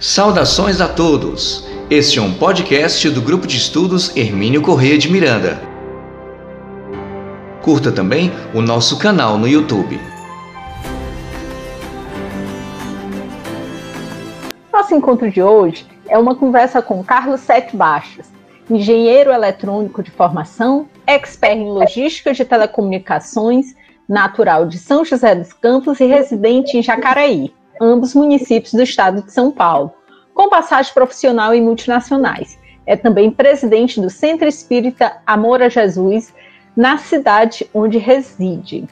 Saudações a todos! Este é um podcast do Grupo de Estudos Hermínio Correia de Miranda. Curta também o nosso canal no YouTube. Nosso encontro de hoje é uma conversa com Carlos Sete Baixas, engenheiro eletrônico de formação, expert em logística de telecomunicações, natural de São José dos Campos e residente em Jacareí ambos municípios do estado de São Paulo, com passagem profissional em multinacionais. É também presidente do Centro Espírita Amor a Jesus, na cidade onde reside.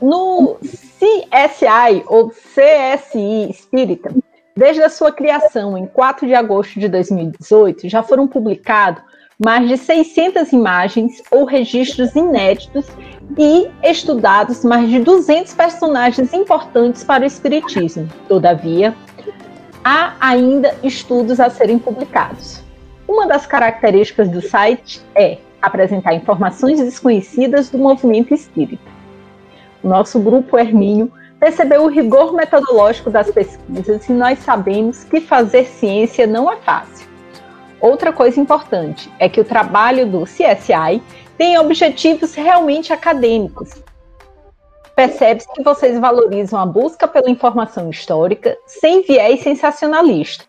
No CSI, ou CSI Espírita, desde a sua criação em 4 de agosto de 2018, já foram publicados mais de 600 imagens ou registros inéditos e estudados mais de 200 personagens importantes para o Espiritismo. Todavia, há ainda estudos a serem publicados. Uma das características do site é apresentar informações desconhecidas do movimento espírita. O nosso grupo Hermínio percebeu o rigor metodológico das pesquisas e nós sabemos que fazer ciência não é fácil. Outra coisa importante é que o trabalho do CSI tem objetivos realmente acadêmicos. Percebe-se que vocês valorizam a busca pela informação histórica sem viés sensacionalista.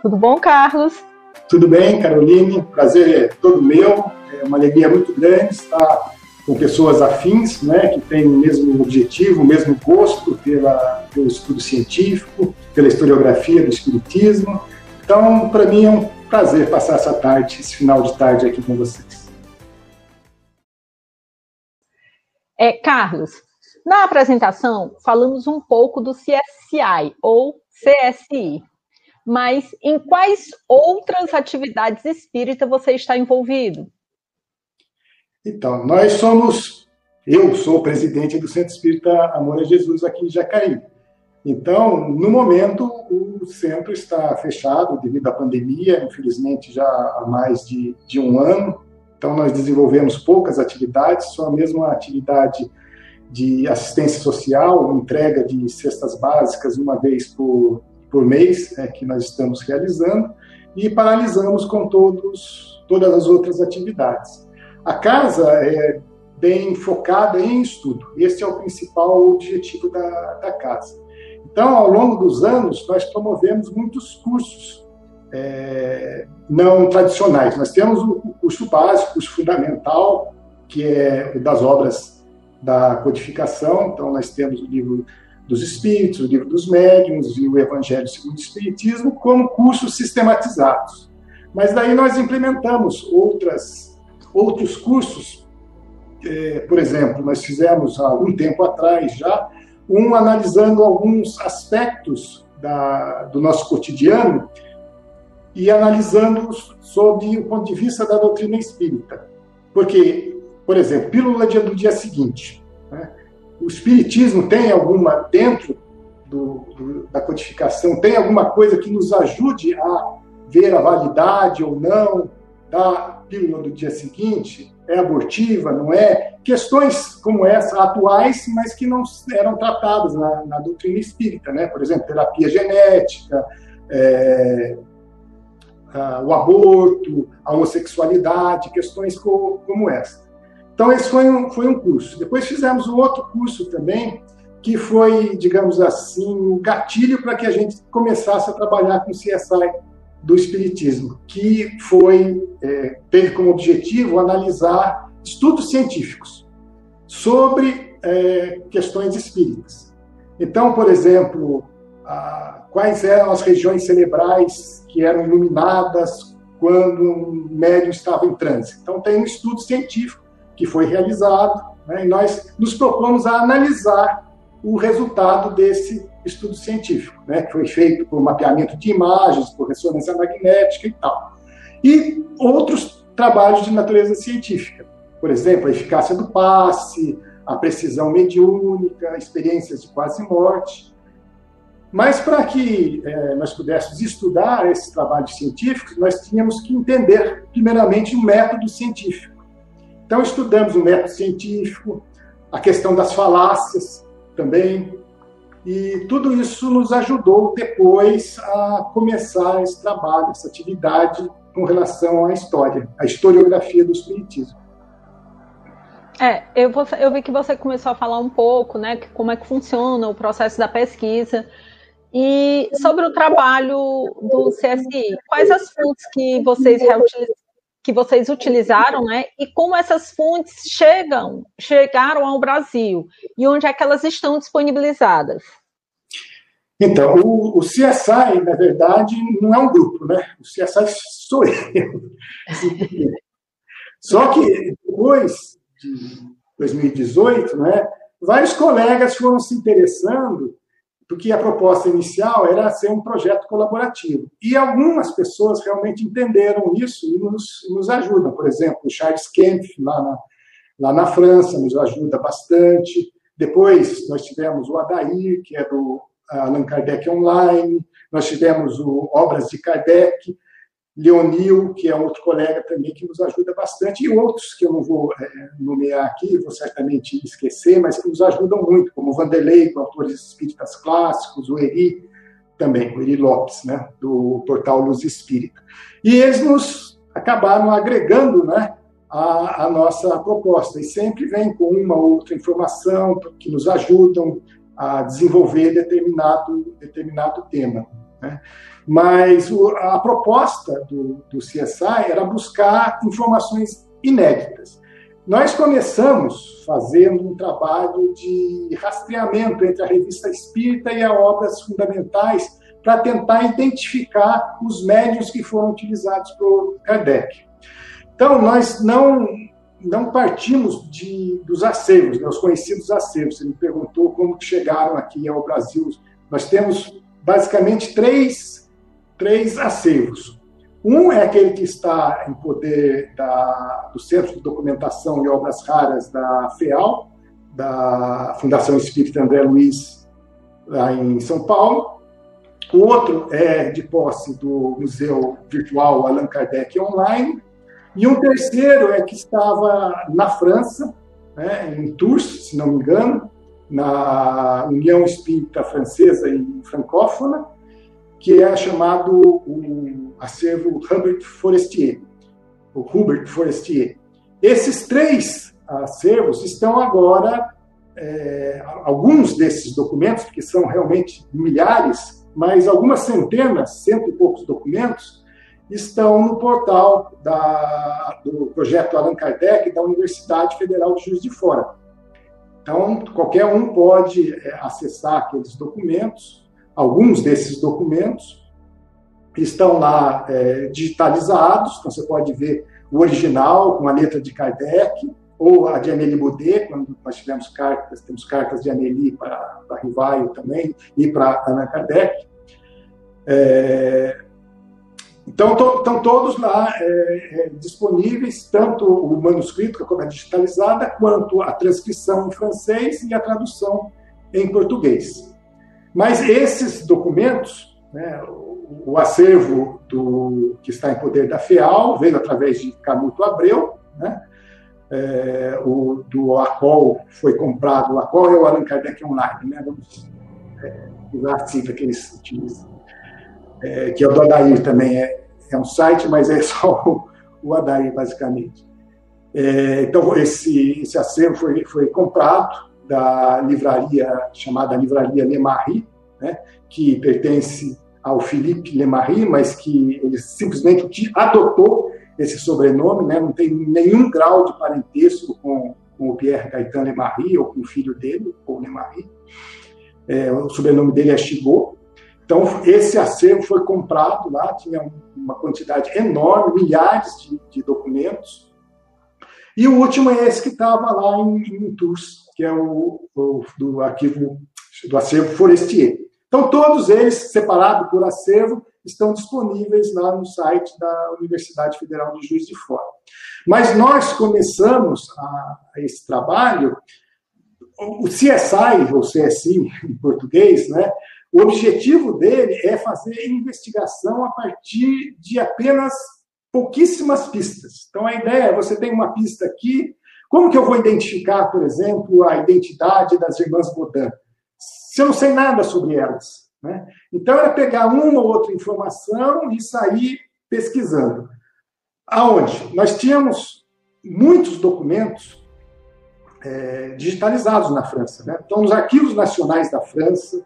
Tudo bom, Carlos? Tudo bem, Caroline. Prazer é todo meu. É uma alegria muito grande estar com pessoas afins, né, que têm o mesmo objetivo, o mesmo gosto pela, pelo estudo científico, pela historiografia do espiritismo. Então, para mim é um prazer passar essa tarde, esse final de tarde aqui com vocês. É, Carlos, na apresentação falamos um pouco do CSI ou CSI, mas em quais outras atividades espírita você está envolvido? Então, nós somos, eu sou o presidente do Centro Espírita Amor a Jesus aqui em Jacaí. Então, no momento, o centro está fechado devido à pandemia, infelizmente já há mais de, de um ano. Então, nós desenvolvemos poucas atividades, só a atividade de assistência social, entrega de cestas básicas uma vez por, por mês, é, que nós estamos realizando, e paralisamos com todos, todas as outras atividades. A casa é bem focada em estudo. Esse é o principal objetivo da, da casa. Então, ao longo dos anos, nós promovemos muitos cursos é, não tradicionais. Nós temos o curso básico, o curso fundamental, que é das obras da codificação. Então, nós temos o livro dos Espíritos, o livro dos Médiuns e o Evangelho segundo o Espiritismo como cursos sistematizados. Mas daí nós implementamos outras outros cursos, é, por exemplo, nós fizemos há algum tempo atrás já, um analisando alguns aspectos da, do nosso cotidiano e analisando sob o ponto de vista da doutrina espírita. Porque, por exemplo, pílula do dia seguinte, né? o espiritismo tem alguma, dentro do, do, da codificação, tem alguma coisa que nos ajude a ver a validade ou não da pílula do dia seguinte é abortiva, não é? Questões como essa, atuais, mas que não eram tratadas na, na doutrina espírita, né? Por exemplo, terapia genética, é, a, o aborto, a homossexualidade, questões co, como essa. Então, esse foi um, foi um curso. Depois fizemos um outro curso também, que foi, digamos assim, o um gatilho para que a gente começasse a trabalhar com CSI do Espiritismo, que foi é, teve como objetivo analisar estudos científicos sobre é, questões espíritas. Então, por exemplo, a, quais eram as regiões cerebrais que eram iluminadas quando um médium estava em transe. Então, tem um estudo científico que foi realizado né, e nós nos propomos a analisar o resultado desse estudo científico, né, que foi feito por mapeamento de imagens, por ressonância magnética e tal. E outros trabalhos de natureza científica, por exemplo, a eficácia do passe, a precisão mediúnica, experiências de quase morte. Mas para que é, nós pudéssemos estudar esses trabalhos científicos, nós tínhamos que entender, primeiramente, o método científico. Então, estudamos o método científico, a questão das falácias também, e tudo isso nos ajudou depois a começar esse trabalho, essa atividade com relação à história, à historiografia do Espiritismo. É, eu, eu vi que você começou a falar um pouco, né, como é que funciona o processo da pesquisa. E sobre o trabalho do CSI, quais as fontes que vocês que vocês utilizaram, né? E como essas fontes chegam, chegaram ao Brasil e onde é que elas estão disponibilizadas? Então, o, o CSI, na verdade, não é um grupo, né? O CSI sou eu. Só que depois de 2018, né, vários colegas foram se interessando porque a proposta inicial era ser um projeto colaborativo. E algumas pessoas realmente entenderam isso e nos, nos ajudam. Por exemplo, o Charles Kempf, lá na, lá na França, nos ajuda bastante. Depois, nós tivemos o Adair, que é do Allan Kardec Online, nós tivemos o Obras de Kardec, Leonil, que é outro colega também que nos ajuda bastante, e outros que eu não vou é, nomear aqui, vou certamente esquecer, mas que nos ajudam muito, como Vanderlei, com autores espíritas clássicos, o Eri também, o Eri Lopes, né, do portal Luz Espírita. E eles nos acabaram agregando né, a, a nossa proposta, e sempre vem com uma ou outra informação que nos ajudam a desenvolver determinado, determinado tema. Né? Mas a proposta do, do CSI era buscar informações inéditas. Nós começamos fazendo um trabalho de rastreamento entre a revista espírita e as obras fundamentais para tentar identificar os médios que foram utilizados por Kardec. Então, nós não, não partimos de, dos acervos, né, os conhecidos acervos. Você me perguntou como chegaram aqui ao Brasil. Nós temos basicamente três três acervos. Um é aquele que está em poder da, do Centro de Documentação e Obras Raras da FEAL, da Fundação Espírita André Luiz, lá em São Paulo. O outro é de posse do Museu Virtual Allan Kardec Online. E um terceiro é que estava na França, né, em Tours, se não me engano, na União Espírita Francesa e Francófona, que é chamado o acervo Hubert Forestier, o Hubert Forestier. Esses três acervos estão agora, é, alguns desses documentos, que são realmente milhares, mas algumas centenas, cento e poucos documentos, estão no portal da, do projeto Allan Kardec da Universidade Federal de Juiz de Fora. Então, qualquer um pode é, acessar aqueles documentos alguns desses documentos estão lá é, digitalizados, então você pode ver o original com a letra de Kardec, ou a de Amélie Baudet, quando nós tivemos cartas, temos cartas de para, para Rivaio também, e para Ana Kardec. É, então, estão todos lá é, é, disponíveis, tanto o manuscrito, como é digitalizada, quanto a transcrição em francês e a tradução em português. Mas esses documentos, né, o, o, acervo do, que está em poder da FEAL, veio através de Canuto Abreu, né, é, o do ACOL foi comprado, o ACOL é o Allan Kardec Online, né, vamos é, usar a que eles utilizam, é, que é o do Adair também, é, é um site, mas é só o, o Adair, basicamente. É, então, esse, esse acervo foi, foi comprado, da livraria chamada Livraria Lemarie, né, que pertence ao Philippe Lemarie, mas que ele simplesmente adotou esse sobrenome, né, não tem nenhum grau de parentesco com, com o Pierre Gaetan Lemarie ou com o filho dele, ou Lemarie. É, o sobrenome dele é Chigot. Então, esse acervo foi comprado lá, tinha uma quantidade enorme, milhares de, de documentos. E o último é esse que estava lá em, em Tours, que é o, o do arquivo do acervo Forestier. Então, todos eles, separados por acervo, estão disponíveis lá no site da Universidade Federal de Juiz de Fora. Mas nós começamos a, a esse trabalho, o CSI, ou CSI em português, né, o objetivo dele é fazer investigação a partir de apenas pouquíssimas pistas. Então, a ideia é você tem uma pista aqui, Como que eu vou identificar, por exemplo, a identidade das irmãs Bodin? Se eu não sei nada sobre elas. Né? Então, era pegar uma ou outra informação e sair pesquisando. Aonde? Nós tínhamos muitos documentos é, digitalizados na França. Né? Então, os arquivos nacionais da França,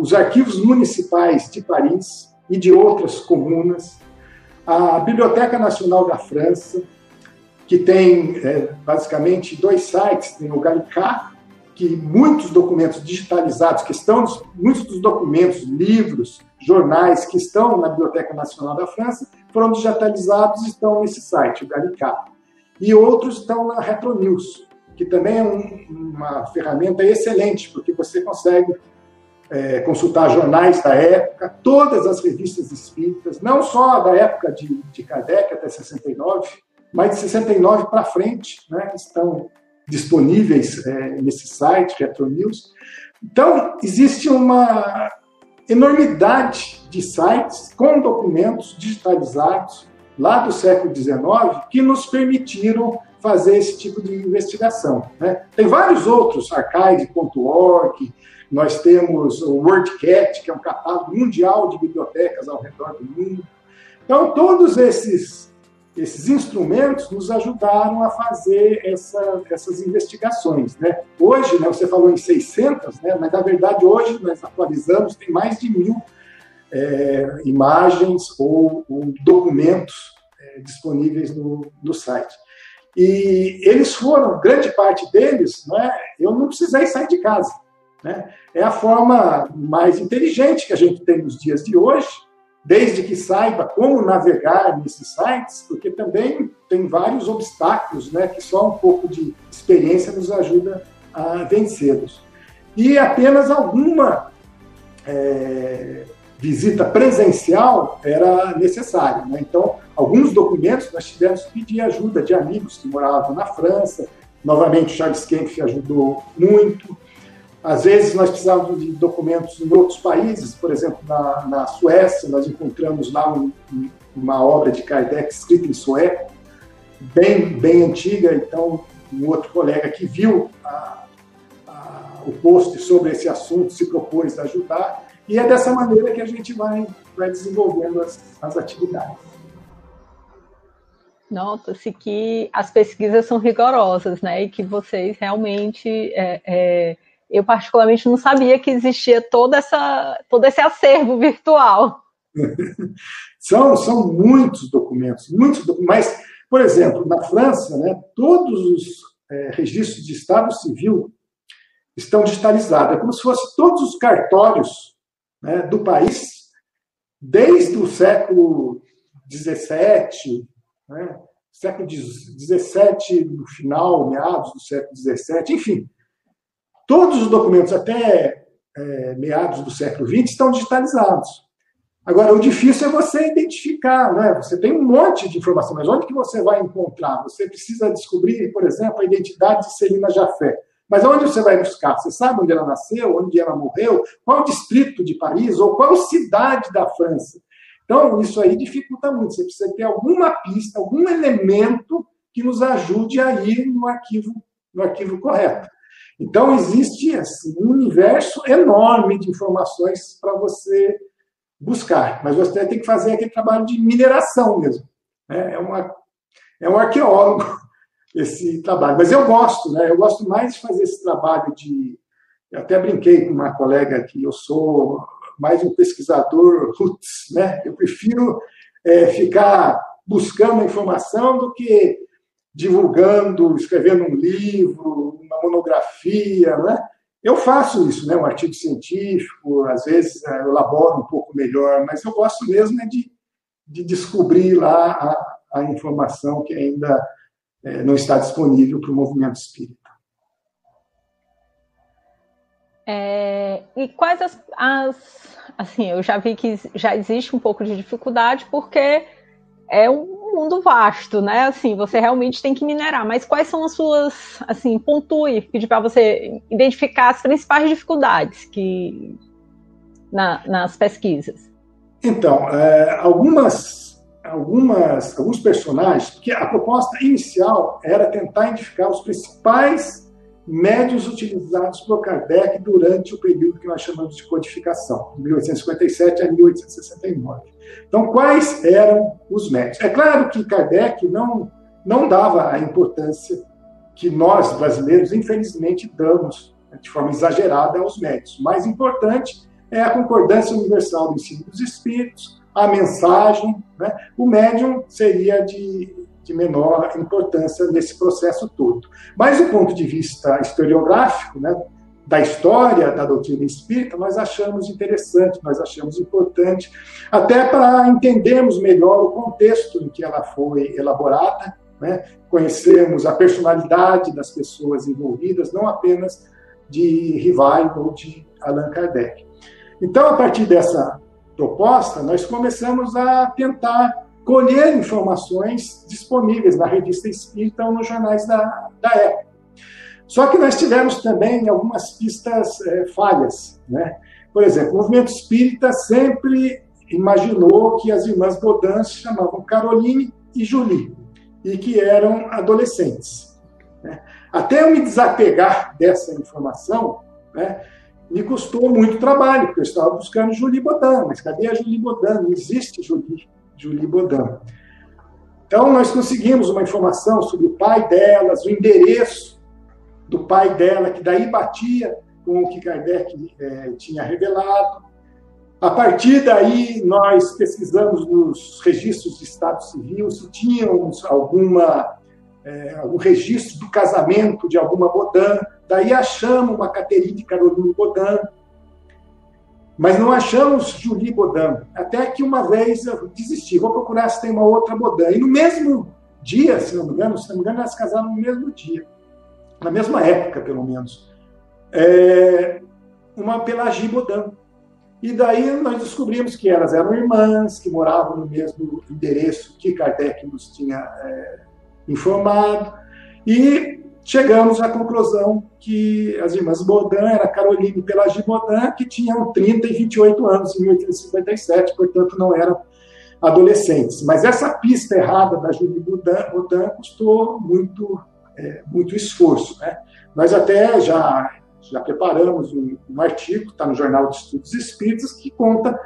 os arquivos municipais de Paris e de outras comunas, a Biblioteca Nacional da França, que tem é, basicamente dois sites, tem o Gallicat, que muitos documentos digitalizados, que estão, muitos dos documentos, livros, jornais que estão na Biblioteca Nacional da França, foram digitalizados e estão nesse site, o Gallicat. E outros estão na Retronews, que também é um, uma ferramenta excelente, porque você consegue é, consultar jornais da época, todas as revistas espíritas, não só da época de, de Kardec até 69, mas de 69 para frente, né, estão disponíveis é, nesse site, Retronews. Então, existe uma enormidade de sites com documentos digitalizados lá do século XIX que nos permitiram fazer esse tipo de investigação. Né? Tem vários outros, archive.org, nós temos o WordCat, que é um catálogo mundial de bibliotecas ao redor do mundo. Então, todos esses esses instrumentos nos ajudaram a fazer essa, essas investigações. Né? Hoje, né, você falou em 600, né, mas na verdade hoje nós atualizamos, tem mais de mil é, imagens ou, ou documentos é, disponíveis no, no site. E eles foram, grande parte deles, né, eu não precisei sair de casa. Né? É a forma mais inteligente que a gente tem nos dias de hoje, desde que saiba como navegar nesses sites, porque também tem vários obstáculos, né, que só um pouco de experiência nos ajuda a vencê-los. E apenas alguma é, visita presencial era necessária. Né? Então, alguns documentos nós tivemos que pedir ajuda de amigos que moravam na França. Novamente, Charles Kempf ajudou muito. Às vezes nós precisávamos de documentos em outros países, por exemplo, na, na Suécia, nós encontramos lá um, uma obra de Kardec escrita em sueco, bem, bem antiga, então um outro colega que viu a, a, o post sobre esse assunto se propôs a ajudar, e é dessa maneira que a gente vai, vai desenvolvendo as, as atividades. Nota-se que as pesquisas são rigorosas, né? E que vocês realmente é, é eu particularmente não sabia que existia toda essa, todo esse acervo virtual. são, são muitos documentos, muitos documentos. Mas, por exemplo, na França, né, todos os é, registros de Estado Civil estão digitalizados. É como se fossem todos os cartórios né, do país, desde o século XVII, né, século XVII no final, meados do século XVII, enfim, Todos os documentos até é, meados do século XX estão digitalizados. Agora, o difícil é você identificar, né? Você tem um monte de informação, mas onde que você vai encontrar? Você precisa descobrir, por exemplo, a identidade de Celina Jafé. Mas onde você vai buscar? Você sabe onde ela nasceu, onde ela morreu, qual distrito de Paris ou qual cidade da França? Então, isso aí dificulta muito. Você precisa ter alguma pista, algum elemento que nos ajude a ir no arquivo, no arquivo correto. Então, existe assim, um universo enorme de informações para você buscar, mas você tem que fazer aquele trabalho de mineração mesmo. Né? É, uma, é um arqueólogo esse trabalho. Mas eu gosto, né? eu gosto mais de fazer esse trabalho de. Eu até brinquei com uma colega que eu sou mais um pesquisador roots, né? Eu prefiro é, ficar buscando informação do que divulgando, escrevendo um livro, uma monografia, né? Eu faço isso, né? Um artigo científico, às vezes é, eu elaboro um pouco melhor, mas eu gosto mesmo é de, de descobrir lá a, a informação que ainda é, não está disponível para o movimento espírita. É, e quais as, as, assim, eu já vi que já existe um pouco de dificuldade porque é um mundo vasto, né? Assim, você realmente tem que minerar. Mas quais são as suas, assim, pontue, pedir para você identificar as principais dificuldades que na, nas pesquisas? Então, é, algumas algumas, alguns personagens, porque a proposta inicial era tentar identificar os principais médios utilizados por Kardec durante o período que nós chamamos de codificação, de 1857 a 1869. Então, quais eram os médios? É claro que Kardec não, não dava a importância que nós, brasileiros, infelizmente, damos né, de forma exagerada aos médios. O mais importante é a concordância universal do ensino dos espíritos, a mensagem. Né? O médium seria de, de menor importância nesse processo todo. Mas, do ponto de vista historiográfico, né, da história da doutrina espírita, nós achamos interessante, nós achamos importante, até para entendermos melhor o contexto em que ela foi elaborada, né? conhecermos a personalidade das pessoas envolvidas, não apenas de Rivail ou de Allan Kardec. Então, a partir dessa proposta, nós começamos a tentar colher informações disponíveis na revista Espírita ou nos jornais da, da época. Só que nós tivemos também algumas pistas é, falhas. Né? Por exemplo, o movimento espírita sempre imaginou que as irmãs Baudin se chamavam Caroline e Julie, e que eram adolescentes. Né? Até eu me desapegar dessa informação, né, me custou muito trabalho, porque eu estava buscando Julie Baudin, mas cadê a Julie Baudin? Não existe Julie, Julie Baudin. Então, nós conseguimos uma informação sobre o pai delas, o endereço do pai dela, que daí batia com o que Kardec é, tinha revelado. A partir daí, nós pesquisamos nos registros de Estado Civil se tínhamos alguma, é, algum registro do casamento de alguma Bodin. Daí achamos uma Caterine Caroline Bodin, mas não achamos Julie Bodin. Até que uma vez eu desisti, vou procurar se tem uma outra Bodin. E no mesmo dia, se não me engano, se não me engano, elas casaram no mesmo dia, na mesma época, pelo menos. É, uma Pelagie Bodin. E daí nós descobrimos que elas eram irmãs, que moravam no mesmo endereço que Kardec nos tinha é, informado. E chegamos à conclusão que as irmãs Baudin era Caroline Pelagie Baudin, que tinham 30 e 28 anos em 1857, portanto não eram adolescentes. Mas essa pista errada da Julie Baudin custou muito, é, muito esforço. Né? Nós até já já preparamos um, um artigo, está no Jornal de Estudos Espíritas, que conta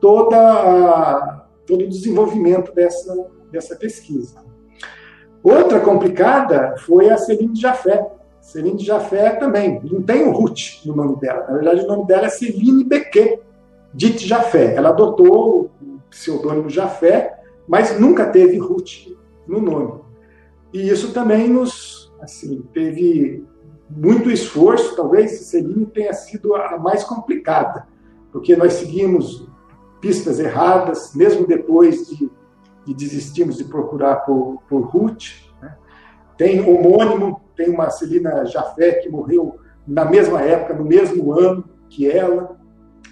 toda todo o desenvolvimento dessa, dessa pesquisa. Outra complicada foi a Celine Jafé. Celine Jafé também, não tem o Ruth no nome dela. Na verdade, o nome dela é Celine Bequet, Dite Jafé. Ela adotou o pseudônimo Jafé, mas nunca teve Ruth no nome. E isso também nos assim, teve muito esforço, talvez Celine tenha sido a mais complicada, porque nós seguimos pistas erradas, mesmo depois de, de desistirmos de procurar por, por Ruth. Né? Tem homônimo, tem uma Celina Jafé que morreu na mesma época, no mesmo ano que ela,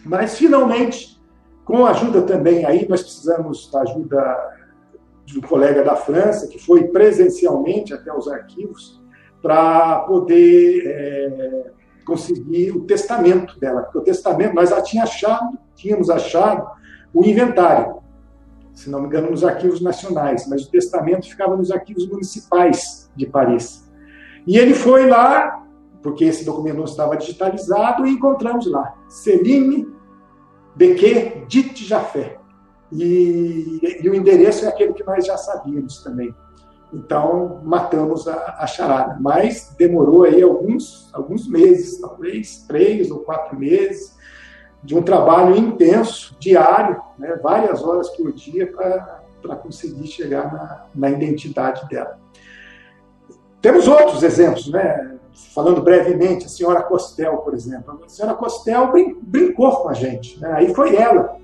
mas finalmente, com a ajuda também aí, nós precisamos da ajuda de um colega da França, que foi presencialmente até os arquivos, para poder é, conseguir o testamento dela. Porque o testamento, nós já tinha achado, tínhamos achado o inventário, se não me engano, nos arquivos nacionais, mas o testamento ficava nos arquivos municipais de Paris. E ele foi lá, porque esse documento não estava digitalizado, e encontramos lá Celine Bequet Dit Jafé. E, e o endereço é aquele que nós já sabíamos também. Então, matamos a, a, charada. Mas demorou aí alguns, alguns meses, talvez três ou quatro meses, de um trabalho intenso, diário, né, várias horas por dia, para conseguir chegar na, na identidade dela. Temos outros exemplos, né? falando brevemente, a senhora Costel, por exemplo. A senhora Costel brin brincou com a gente. Né? Aí foi ela,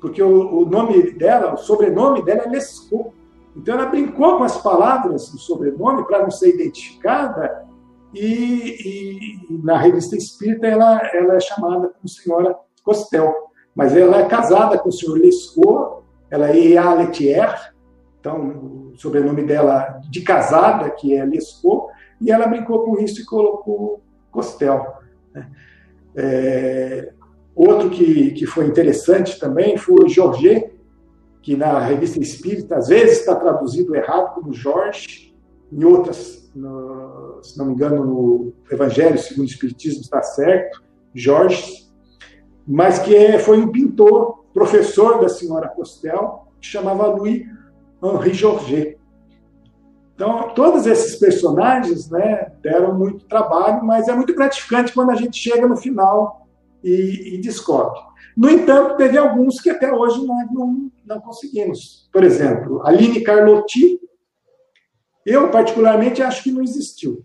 porque o, o, nome dela, o sobrenome dela é Lescaut. Então ela brincou com as palavras do sobrenome para não ser identificada e, e, na revista Espírita ela, ela é chamada como senhora Costel, mas ela é casada com o senhor Lescaut, ela é Ea Letier, então o sobrenome dela de casada, que é Lescaut, e ela brincou com isso e colocou Costel. Né? É, outro que, que foi interessante também foi o Georget que na revista Espírita às vezes está traduzido errado como Jorge, em outras, no, se não me engano, no Evangelho segundo o Espiritismo está certo, Jorge, mas que é, foi um pintor, professor da senhora Costel, que chamava Louis Henri Georget. Então, todos esses personagens né, deram muito trabalho, mas é muito gratificante quando a gente chega no final e, e descobre. No entanto, teve alguns que até hoje nós não, não conseguimos. Por exemplo, Aline Carlotti, eu particularmente acho que não existiu,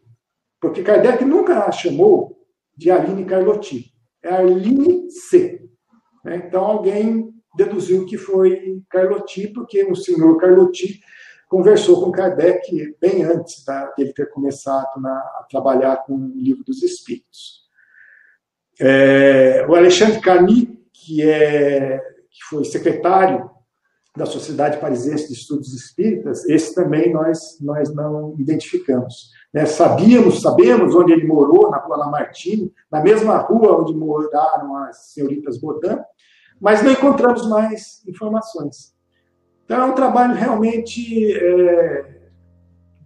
porque Kardec nunca a chamou de Aline Carlotti, é Aline C. Né? Então, alguém deduziu que foi Carlotti, porque o senhor Carlotti conversou com Kardec bem antes da, dele ter começado na, a trabalhar com o Livro dos Espíritos. É, o Alexandre Camus, que, é, que foi secretário da Sociedade Parisiense de Estudos Espíritas, esse também nós, nós não identificamos. Né? Sabíamos, sabemos onde ele morou, na rua Lamartine, na mesma rua onde moraram as senhoritas Bodin, mas não encontramos mais informações. Então, é um trabalho realmente é,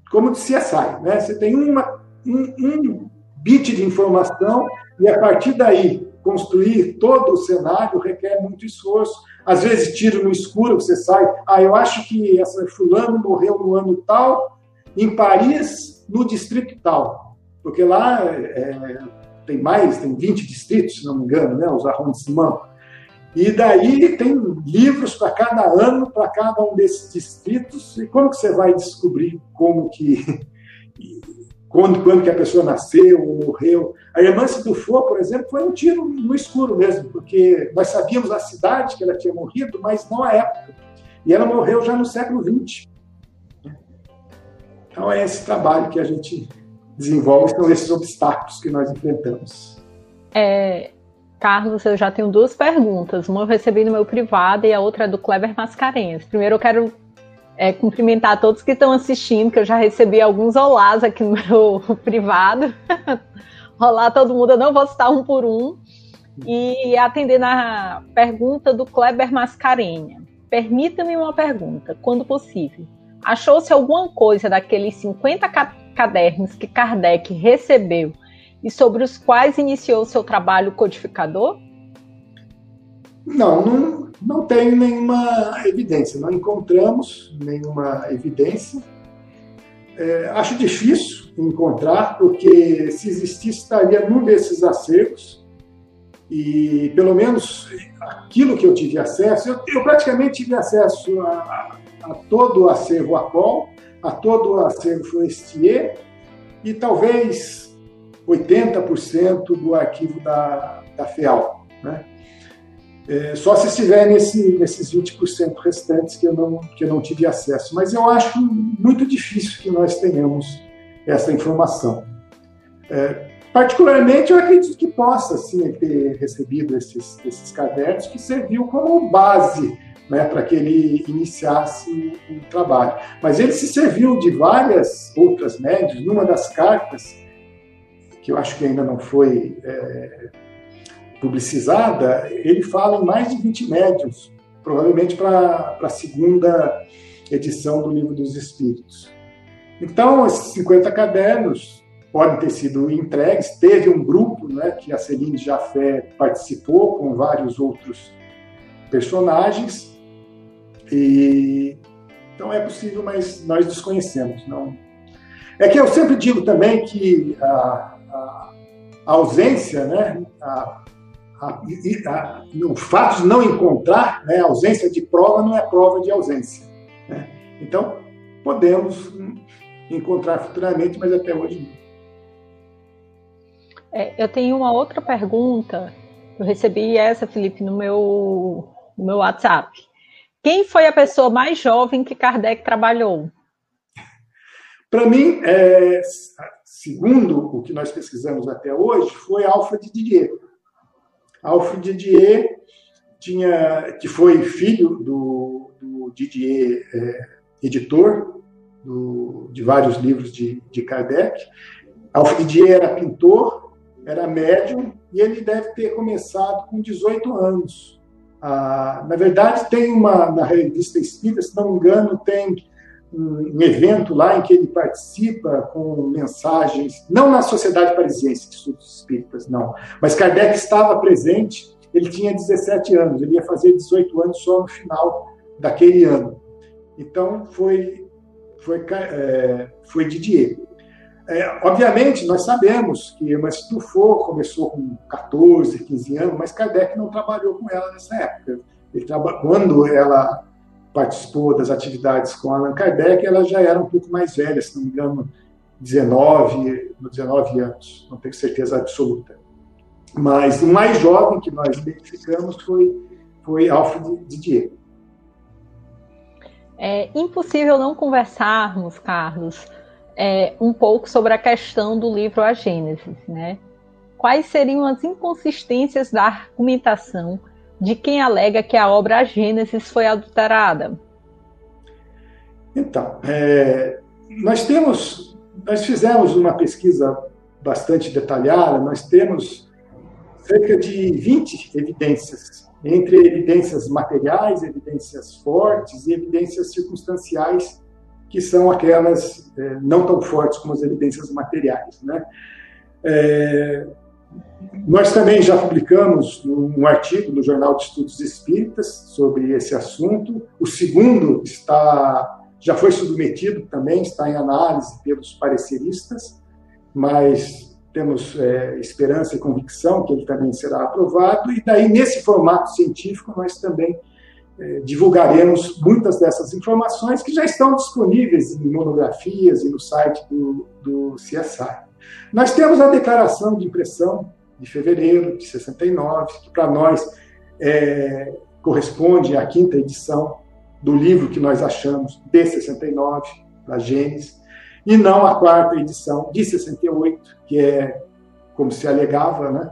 como de CSI. Né? Você tem uma, um, um bit de informação e, a partir daí, construir todo o cenário requer muito esforço. Às vezes, tiro no escuro, você sai. Ah, eu acho que essa fulano morreu no ano tal, em Paris, no distrito tal. Porque lá é, tem mais, tem 20 distritos, se não me engano, né, os arrondissements. E daí tem livros para cada ano, para cada um desses distritos. E como que você vai descobrir como que quando, quando que a pessoa nasceu ou morreu? A irmã Dufo, por exemplo, foi um tiro no escuro mesmo, porque nós sabíamos a cidade que ela tinha morrido, mas não a época. E ela morreu já no século XX. Então é esse trabalho que a gente desenvolve, são esses obstáculos que nós enfrentamos. É, Carlos, eu já tenho duas perguntas. Uma eu recebi no meu privado e a outra é do Kleber Mascarenhas. Primeiro eu quero é, cumprimentar todos que estão assistindo, que eu já recebi alguns olás aqui no meu privado. Olá todo mundo, eu não vou citar um por um. E atender na pergunta do Kleber Mascarenha. Permita-me uma pergunta, quando possível. Achou-se alguma coisa daqueles 50 cadernos que Kardec recebeu e sobre os quais iniciou seu trabalho codificador? Não, não, não tem nenhuma evidência, não encontramos nenhuma evidência. É, acho difícil encontrar, porque se existisse, estaria num desses acervos, e pelo menos aquilo que eu tive acesso, eu, eu praticamente tive acesso a, a, a todo o acervo ACOL, a todo o acervo Forestier, e talvez 80% do arquivo da, da FEAL. Né? É, só se estiver nesse, nesses 20% restantes que eu, não, que eu não tive acesso. Mas eu acho muito difícil que nós tenhamos essa informação. É, particularmente, eu acredito que possa, sim, ter recebido esses, esses cadernos, que serviu como base né, para que ele iniciasse o trabalho. Mas ele se serviu de várias outras médias. Numa das cartas, que eu acho que ainda não foi é, publicizada, ele fala em mais de 20 médiums, provavelmente para a segunda edição do Livro dos Espíritos. Então, esses 50 cadernos podem ter sido entregues. Teve um grupo né, que a Celine Jafé participou, com vários outros personagens. E, então, é possível, mas nós desconhecemos. Não. É que eu sempre digo também que a, a, ausência, né, a, a, a, o fato de não encontrar, né, a ausência de prova não é prova de ausência. Né? Então, podemos encontrar futuramente, mas até hoje não. É, eu tenho uma outra pergunta. Eu recebi essa, Felipe, no meu, no meu WhatsApp. Quem foi a pessoa mais jovem que Kardec trabalhou? Para mim, é, segundo o que nós pesquisamos até hoje, foi Alfred Didier. Alfred Didier tinha, que foi filho do, do Didier, é, editor do, de vários livros de, de Kardec. Alfred Didier era pintor, era médium, e ele deve ter começado com 18 anos Ah, na verdade, tem uma, na revista Espírita, se não me engano, tem um evento lá em que ele participa com mensagens, não na Sociedade Parisiense de Estudos Espíritas, não, mas Kardec estava presente, ele tinha 17 anos, ele ia fazer 18 anos só no final daquele ano. Então, foi, foi, é, foi Didier. É, obviamente, nós sabemos que Mas Dufour começou com 14, 15 anos, mas Kardec não trabalhou com ela nessa época. Ele quando ela participou das atividades com Allan Kardec, ela já era um pouco mais velha, se não me engano, 19, 19 anos, não tenho certeza absoluta. Mas o mais jovem que nós identificamos foi, foi Alfred Didier. É impossível não conversarmos, Carlos, é, um pouco sobre a questão do livro A Gênesis, né? Quais seriam as inconsistências da argumentação de quem alega que a obra A Gênesis foi adulterada? Então, é, nós temos, nós fizemos uma pesquisa bastante detalhada, nós temos cerca de 20 evidências, entre evidências materiais, evidências fortes e evidências circunstanciais, que são aquelas é, não tão fortes como as evidências materiais. Né? É, nós também já publicamos um artigo no Jornal de Estudos Espíritas sobre esse assunto. O segundo está já foi submetido também, está em análise pelos pareceristas, mas temos é, esperança e convicção que ele também será aprovado. E daí, nesse formato científico, nós também é, divulgaremos muitas dessas informações que já estão disponíveis em monografias e no site do, do CSI. Nós temos a declaração de impressão de fevereiro de 69, que para nós é, corresponde à quinta edição do livro que nós achamos de 69, da Gênesis, e não à quarta edição de 68, que é como se alegava, né,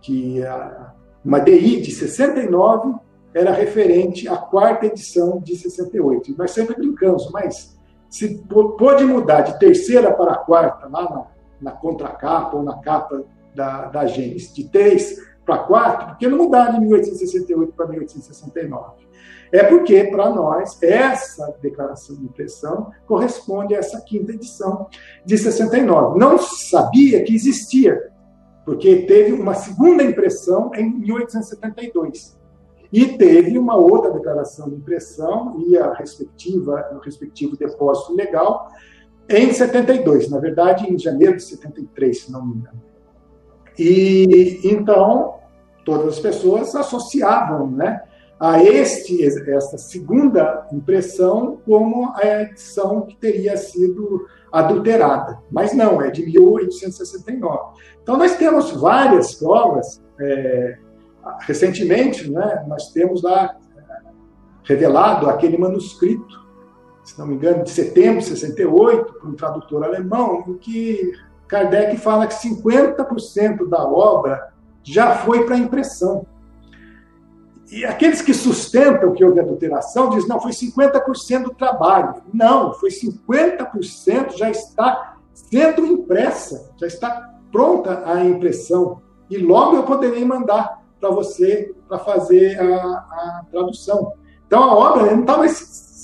que a, uma DI de 69 era referente à quarta edição de 68. E nós sempre brincamos, mas se pode mudar de terceira para quarta, lá na, na contracapa ou na capa da, da Gênesis, de 3 para 4, por que não mudar de 1868 para 1869? É porque, para nós, essa declaração de impressão corresponde a essa quinta edição de 69. Não sabia que existia, porque teve uma segunda impressão em 1872. E teve uma outra declaração de impressão e a respectiva, o respectivo depósito legal em 72, na verdade, em janeiro de 73, se não me engano. E então todas as pessoas associavam, né, a este esta segunda impressão como a edição que teria sido adulterada, mas não é de 1869. Então nós temos várias provas. É, recentemente, né, nós temos lá é, revelado aquele manuscrito, se não me engano, de setembro de 68, por um tradutor alemão, em que Kardec fala que 50% da obra já foi para impressão. E aqueles que sustentam que houve adulteração dizem, não, foi 50% do trabalho. Não, foi 50% já está sendo impressa, já está pronta a impressão. E logo eu poderei mandar para você para fazer a, a, tradução. Então a obra não estava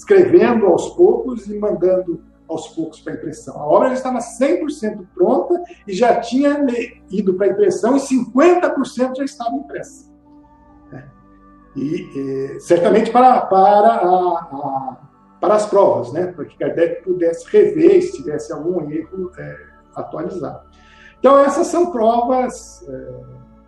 escrevendo aos poucos e mandando aos poucos para impressão. A obra já estava 100% pronta e já tinha ido para impressão e 50% já estava impressa. É. E, e, certamente para, para, a, a, para as provas, né? para que Kardec pudesse rever se tivesse algum erro é, atualizar. Então, essas são provas, é,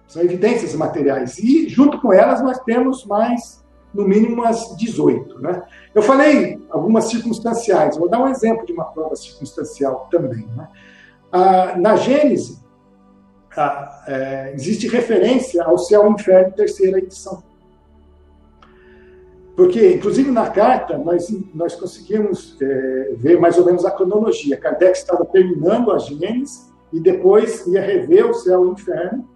são evidências materiais. E, junto com elas, nós temos mais no mínimo umas 18. Né? Eu falei algumas circunstanciais, vou dar um exemplo de uma prova circunstancial também. Né? Ah, na Gênese, ah, é, existe referência ao céu e inferno, terceira edição. Porque, inclusive, na carta, nós, nós conseguimos é, ver mais ou menos a cronologia. Kardec estava terminando a Gênesis e depois ia rever o céu e o inferno.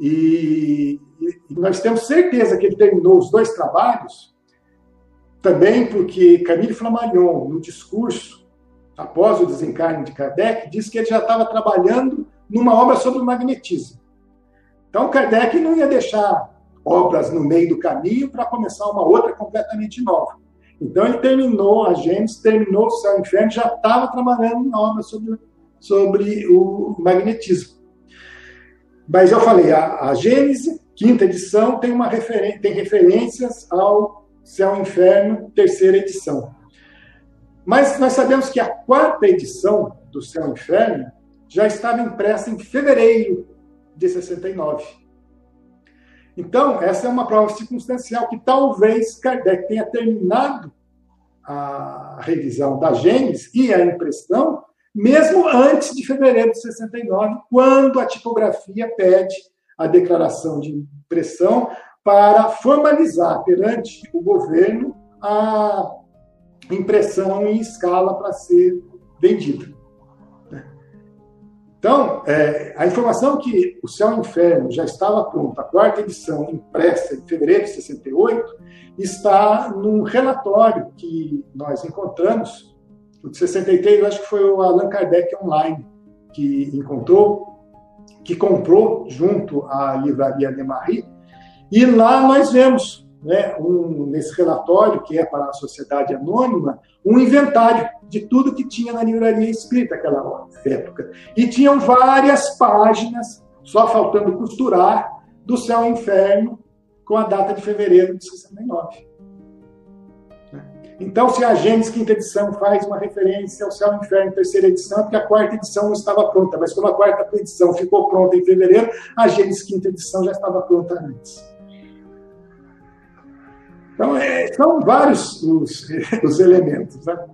E, e nós temos certeza que ele terminou os dois trabalhos, também porque Camille Flammarion, no discurso, após o desencarne de Kardec, disse que ele já estava trabalhando numa obra sobre o magnetismo. Então, Kardec não ia deixar obras no meio do caminho para começar uma outra completamente nova. Então ele terminou a Gênesis, terminou o Céu e o Inferno, já estava trabalhando na obra sobre, sobre o magnetismo. Mas eu falei, a, a Gênesis, quinta edição, tem, uma referen tem referências ao Céu e Inferno, terceira edição. Mas nós sabemos que a quarta edição do Céu e Inferno já estava impressa em fevereiro de 69. Então, essa é uma prova circunstancial que talvez Kardec tenha terminado a revisão da Gênesis e a impressão mesmo antes de fevereiro de 69, quando a tipografia pede a declaração de impressão para formalizar perante o governo a impressão em escala para ser vendida. Então, é, a informação que o Céu e o Inferno já estava pronto, a quarta edição, impressa em fevereiro de 68, está num relatório que nós encontramos, o de 63, acho que foi o Allan Kardec Online que encontrou, que comprou junto à livraria de Marie, e lá nós vemos, né, um, nesse relatório, que é para a Sociedade Anônima, um inventário de tudo que tinha na livraria escrita naquela época. E tinham várias páginas, só faltando costurar, do Céu e Inferno, com a data de fevereiro de 69. Então, se a Gênesis quinta edição faz uma referência ao Céu e Inferno terceira edição, é porque a quarta edição não estava pronta. Mas como a quarta edição ficou pronta em fevereiro, a Gênesis quinta edição já estava pronta antes. Então, é, são vários os, os elementos. Né?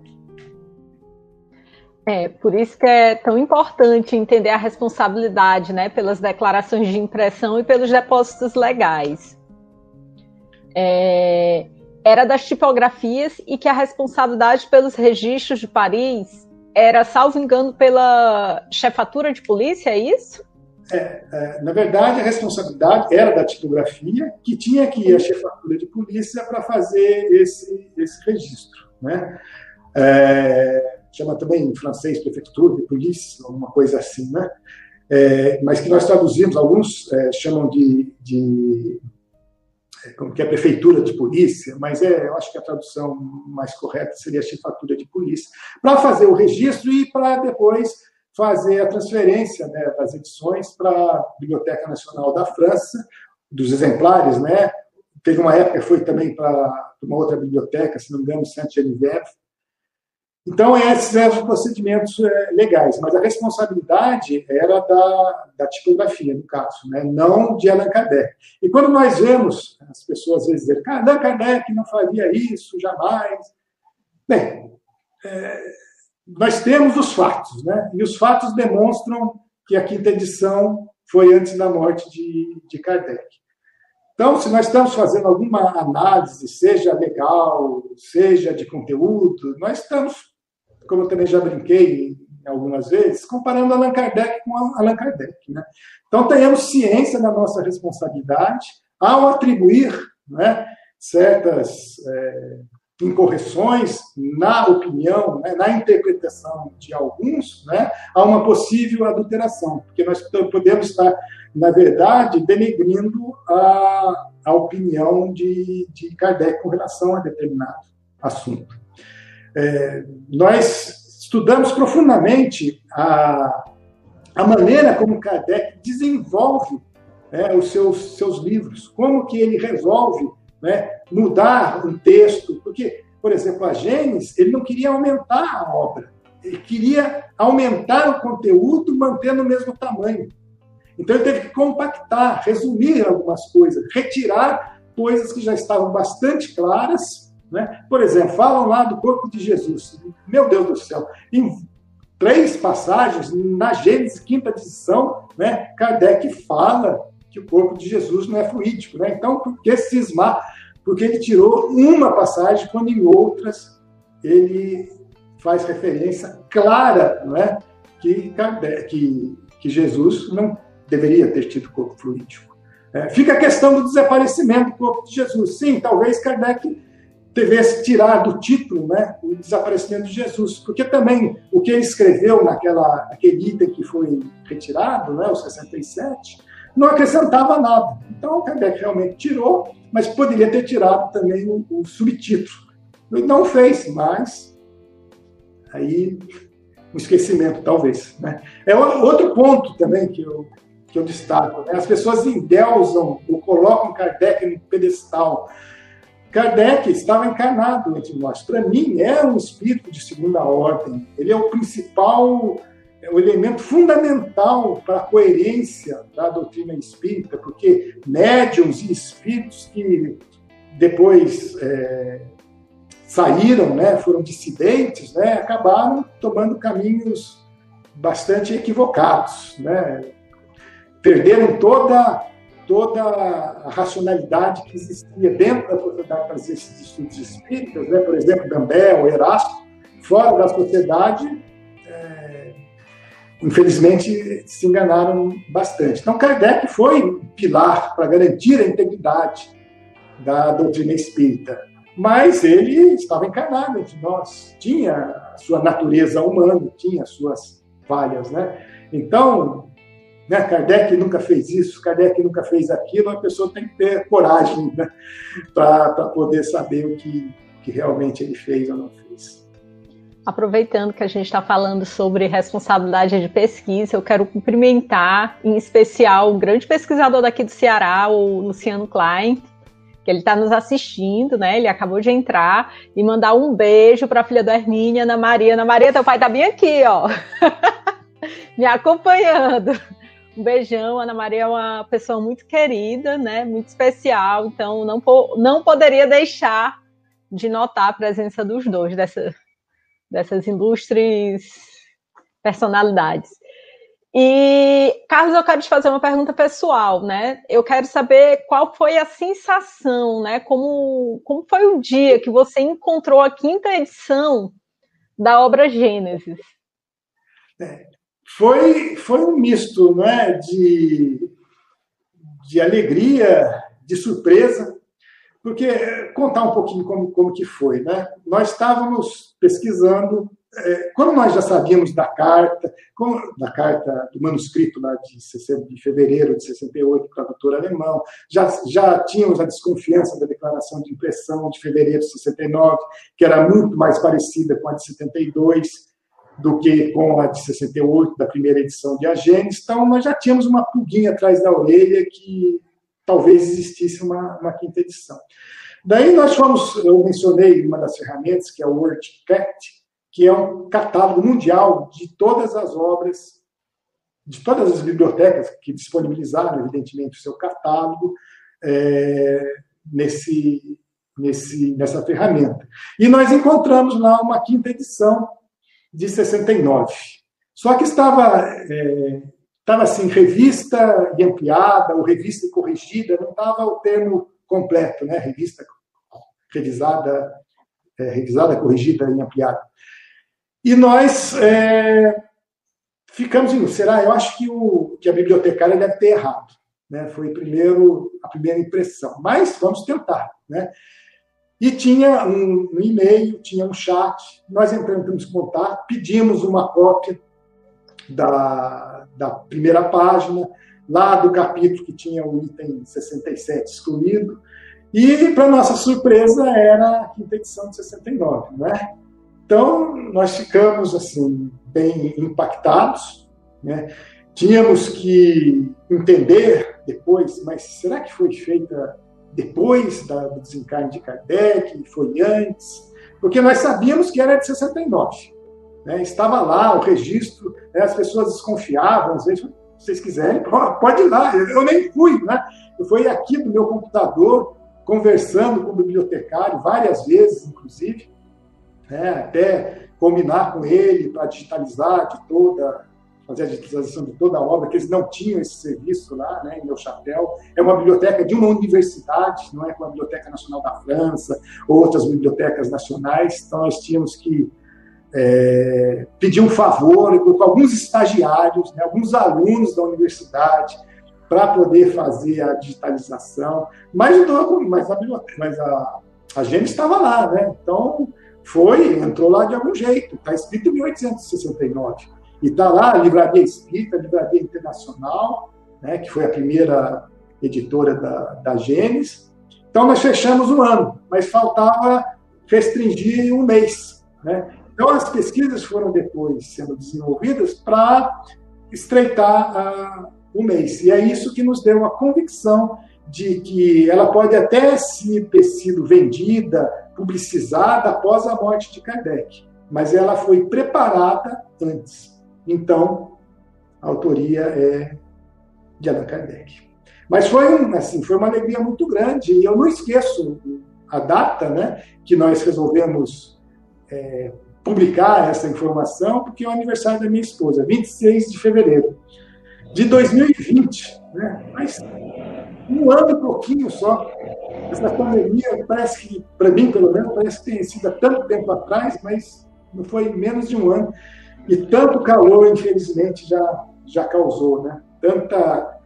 É, por isso que é tão importante entender a responsabilidade né, pelas declarações de impressão e pelos depósitos legais. É, era das tipografias e que a responsabilidade pelos registros de Paris era, salvo engano, pela chefatura de polícia, é isso? É, é, na verdade, a responsabilidade era da tipografia, que tinha que ir à chefatura de polícia para fazer esse, esse registro. Né? É, chama também em francês prefeitura de polícia, uma coisa assim, né? É, mas que nós traduzimos, alguns é, chamam de, de como que é prefeitura de polícia, mas é, eu acho que a tradução mais correta seria chefatura de polícia, para fazer o registro e para depois fazer a transferência né, das edições para a Biblioteca Nacional da França, dos exemplares, né? Teve uma época que foi também para uma outra biblioteca, se não me engano, Saint-Geneviève. Então, esses eram os procedimentos é, legais, mas a responsabilidade era da, da tipografia, no caso, né? não de Allan Kardec. E quando nós vemos as pessoas às vezes dizerem que Allan Kardec não faria isso, jamais. Bem, é, nós temos os fatos, né? E os fatos demonstram que a quinta edição foi antes da morte de, de Kardec. Então, se nós estamos fazendo alguma análise, seja legal, seja de conteúdo, nós estamos, como eu também já brinquei algumas vezes, comparando Allan Kardec com Allan Kardec. Né? Então, tenhamos ciência da nossa responsabilidade ao atribuir né, certas é, incorreções na opinião, né, na interpretação de alguns, né, a uma possível adulteração, porque nós podemos estar, na verdade, denegrindo a, a opinião de, de Kardec com relação a determinado assunto. É, nós estudamos profundamente a, a maneira como Kardec desenvolve é, os seus, seus livros, como que ele resolve né, mudar um texto, porque, por exemplo, a Gênesis, ele não queria aumentar a obra, ele queria aumentar o conteúdo mantendo o mesmo tamanho. Então ele teve que compactar, resumir algumas coisas, retirar coisas que já estavam bastante claras. Né? Por exemplo, falam lá do corpo de Jesus. Meu Deus do céu, em três passagens, na Gênesis, quinta edição, né, Kardec fala que o corpo de Jesus não é fluídico. Né? Então, por que cismar? Porque ele tirou uma passagem, quando em outras ele faz referência clara não é? que, que, que Jesus não deveria ter tido corpo fluídico. É, fica a questão do desaparecimento do corpo de Jesus. Sim, talvez Kardec devesse tirar do título né, o desaparecimento de Jesus, porque também o que ele escreveu naquela, naquele item que foi retirado, né, o 67, não acrescentava nada. Então, Kardec realmente tirou, mas poderia ter tirado também o, o subtítulo. Ele não fez, mas aí um esquecimento, talvez. Né? É outro ponto também que eu, que eu destaco. Né? As pessoas endeusam ou colocam Kardec no pedestal. Kardec estava encarnado entre nós. Para mim, é um espírito de segunda ordem. Ele é o principal é o elemento fundamental para a coerência da doutrina espírita, porque médiums e espíritos que depois é, saíram, né, foram dissidentes, né, acabaram tomando caminhos bastante equivocados, né, perderam toda toda a racionalidade que existia dentro da sociedade para esses estudos espíritas, né, por exemplo, Gambé, Erasto, fora da sociedade infelizmente, se enganaram bastante. Então, Kardec foi pilar para garantir a integridade da doutrina espírita, mas ele estava encarnado entre nós, tinha a sua natureza humana, tinha as suas falhas, né? Então, né, Kardec nunca fez isso, Kardec nunca fez aquilo, a pessoa tem que ter coragem né, para poder saber o que, que realmente ele fez ou não fez. Aproveitando que a gente está falando sobre responsabilidade de pesquisa, eu quero cumprimentar, em especial, o grande pesquisador daqui do Ceará, o Luciano Klein, que ele está nos assistindo, né? Ele acabou de entrar e mandar um beijo para a filha da Hermínia, Ana Maria. Ana Maria, teu pai está bem aqui, ó, me acompanhando. Um beijão, Ana Maria é uma pessoa muito querida, né? Muito especial, então não, não poderia deixar de notar a presença dos dois dessa, dessas ilustres personalidades. E, Carlos, eu quero te fazer uma pergunta pessoal, né? Eu quero saber qual foi a sensação, né? Como, como foi o dia que você encontrou a quinta edição da obra Gênesis? É, foi, foi um misto, né? De, de alegria, de surpresa, porque contar um pouquinho como, como que foi, né? Nós estávamos pesquisando, é, como nós já sabíamos da carta, como, da carta do manuscrito lá de, 60, de fevereiro de 68 do tradutor alemão, já, já tínhamos a desconfiança da declaração de impressão de fevereiro de 69, que era muito mais parecida com a de 72 do que com a de 68 da primeira edição de Agênesis, então nós já tínhamos uma pulguinha atrás da orelha que talvez existisse uma, uma quinta edição. Daí nós fomos, eu mencionei uma das ferramentas, que é o WordCat, que é um catálogo mundial de todas as obras, de todas as bibliotecas que disponibilizaram, evidentemente, o seu catálogo é, nesse, nesse, nessa ferramenta. E nós encontramos lá uma quinta edição de 69. Só que estava é, estava assim, revista e ampliada, ou revista e corrigida, não estava o termo completo, né? Revista revisada, é, revisada, corrigida e ampliada. E nós é, ficamos em, será? Eu acho que, o, que a bibliotecária deve ter errado. Né? Foi primeiro, a primeira impressão. Mas vamos tentar. Né? E tinha um, um e-mail, tinha um chat, nós entramos em contato, pedimos uma cópia da, da primeira página, lá do capítulo que tinha o item 67 excluído, e, para nossa surpresa, era a quinta edição de 69, né? Então, nós ficamos, assim, bem impactados, né? Tínhamos que entender depois, mas será que foi feita depois da, do desencarne de Kardec? Foi antes? Porque nós sabíamos que era de 69. Né? Estava lá o registro, né? as pessoas desconfiavam, às vezes, se vocês quiserem, pode ir lá. Eu nem fui, né? Eu fui aqui do meu computador, conversando com o bibliotecário várias vezes, inclusive, né? até combinar com ele para digitalizar de toda, fazer a digitalização de toda a obra, que eles não tinham esse serviço lá, né, em meu chapéu. É uma biblioteca de uma universidade, não é como a Biblioteca Nacional da França, ou outras bibliotecas nacionais, então nós tínhamos que é, pedir um favor com alguns estagiários, né, alguns alunos da universidade, para poder fazer a digitalização. Mas, mas, a, mas a, a gente estava lá, né? Então, foi, entrou lá de algum jeito. Está escrito em 1869. E está lá, Livraria Espírita, Livraria Internacional, né, que foi a primeira editora da, da Gênesis. Então, nós fechamos o ano, mas faltava restringir um mês. Né? Então, as pesquisas foram depois sendo desenvolvidas para estreitar o mês. E é isso que nos deu a convicção de que ela pode até ter sido vendida, publicizada após a morte de Kardec, mas ela foi preparada antes. Então, a autoria é de Allan Kardec. Mas foi, assim, foi uma alegria muito grande, e eu não esqueço a data né, que nós resolvemos é, publicar essa informação, porque é o aniversário da minha esposa, 26 de fevereiro de 2020. Né? Mas um ano e pouquinho só. Essa pandemia parece que, para mim pelo menos, parece que tem sido há tanto tempo atrás, mas não foi menos de um ano. E tanto calor, infelizmente, já, já causou, né? Tanta.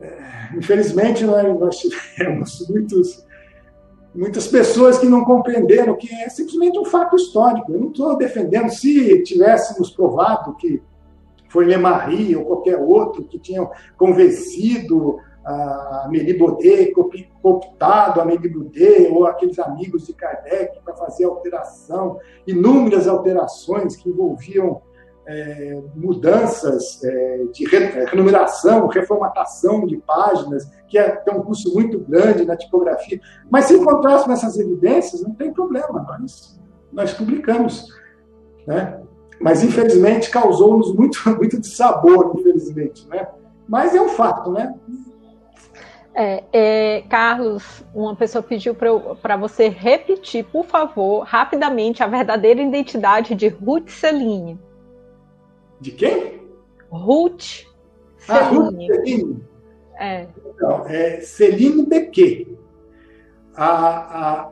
É, infelizmente, nós, nós tivemos muitos, muitas pessoas que não compreenderam que é simplesmente um fato histórico. Eu não estou defendendo, se tivéssemos provado que foi Lemarie ou qualquer outro que tinham convencido a Baudet, cooptado a Baudet ou aqueles amigos de Kardec para fazer alteração, inúmeras alterações que envolviam é, mudanças é, de renumeração, reformatação de páginas, que é, tem um custo muito grande na tipografia. Mas se encontrássemos essas evidências, não tem problema, nós, nós publicamos. Né? Mas, infelizmente, causou-nos muito, muito de sabor, infelizmente. Né? Mas é um fato, né? É, é, Carlos, uma pessoa pediu para você repetir, por favor, rapidamente, a verdadeira identidade de Ruth Celine. De quem? Ruth Celine. Ah, Ruth Celine. É. Então, é Celine Bequet. A, a,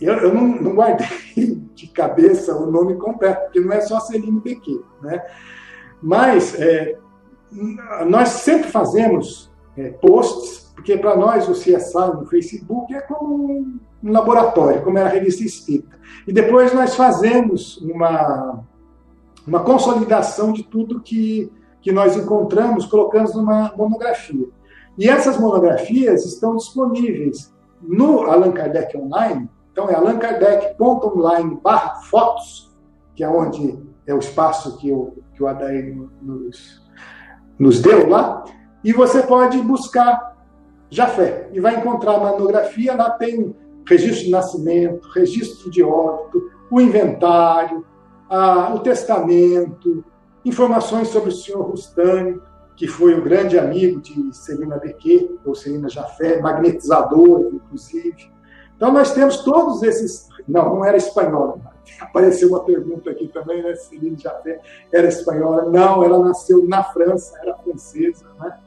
eu, eu não, não, guardei de cabeça o nome completo, porque não é só Celine Bequet. Né? Mas é, nós sempre fazemos é, posts porque para nós o CSI no Facebook é como um laboratório, como era a revista Espírita. E depois nós fazemos uma, uma consolidação de tudo que, que nós encontramos, colocamos numa monografia. E essas monografias estão disponíveis no Allan Kardec Online, então é allan.kardec.online barra fotos, que é onde é o espaço que o, que o Adair nos, nos deu lá, e você pode buscar Jafé. E vai encontrar a monografia, lá tem registro de nascimento, registro de óbito, o inventário, a, o testamento, informações sobre o senhor Rustani, que foi o grande amigo de Celina Bequet, ou Celina Jafé, magnetizador, inclusive. Então, nós temos todos esses. Não, não era espanhola. Apareceu uma pergunta aqui também, né? Celina Jafé era espanhola. Não, ela nasceu na França, era francesa, né?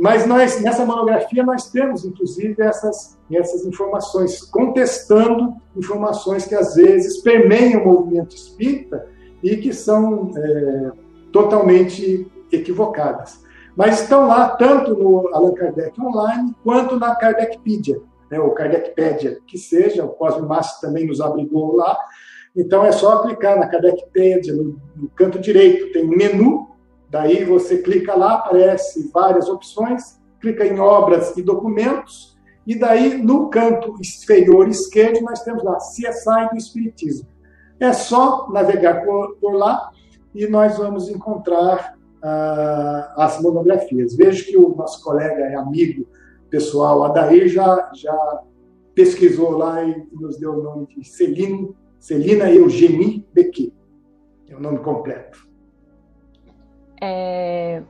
Mas nós, nessa monografia nós temos, inclusive, essas, essas informações, contestando informações que às vezes permeiam o movimento espírita e que são é, totalmente equivocadas. Mas estão lá tanto no Allan Kardec Online quanto na Kardecpedia, né, ou Kardecpedia, que seja, o Cosme Massa também nos abrigou lá. Então é só clicar na Kardecpedia, no, no canto direito tem um menu Daí você clica lá, aparece várias opções, clica em obras e documentos, e daí no canto inferior esquerdo nós temos lá CSI do Espiritismo. É só navegar por, por lá e nós vamos encontrar uh, as monografias. Vejo que o nosso colega e amigo pessoal, Adair, já, já pesquisou lá e nos deu o nome de Celina Eugenie Bequet. É o nome completo. É,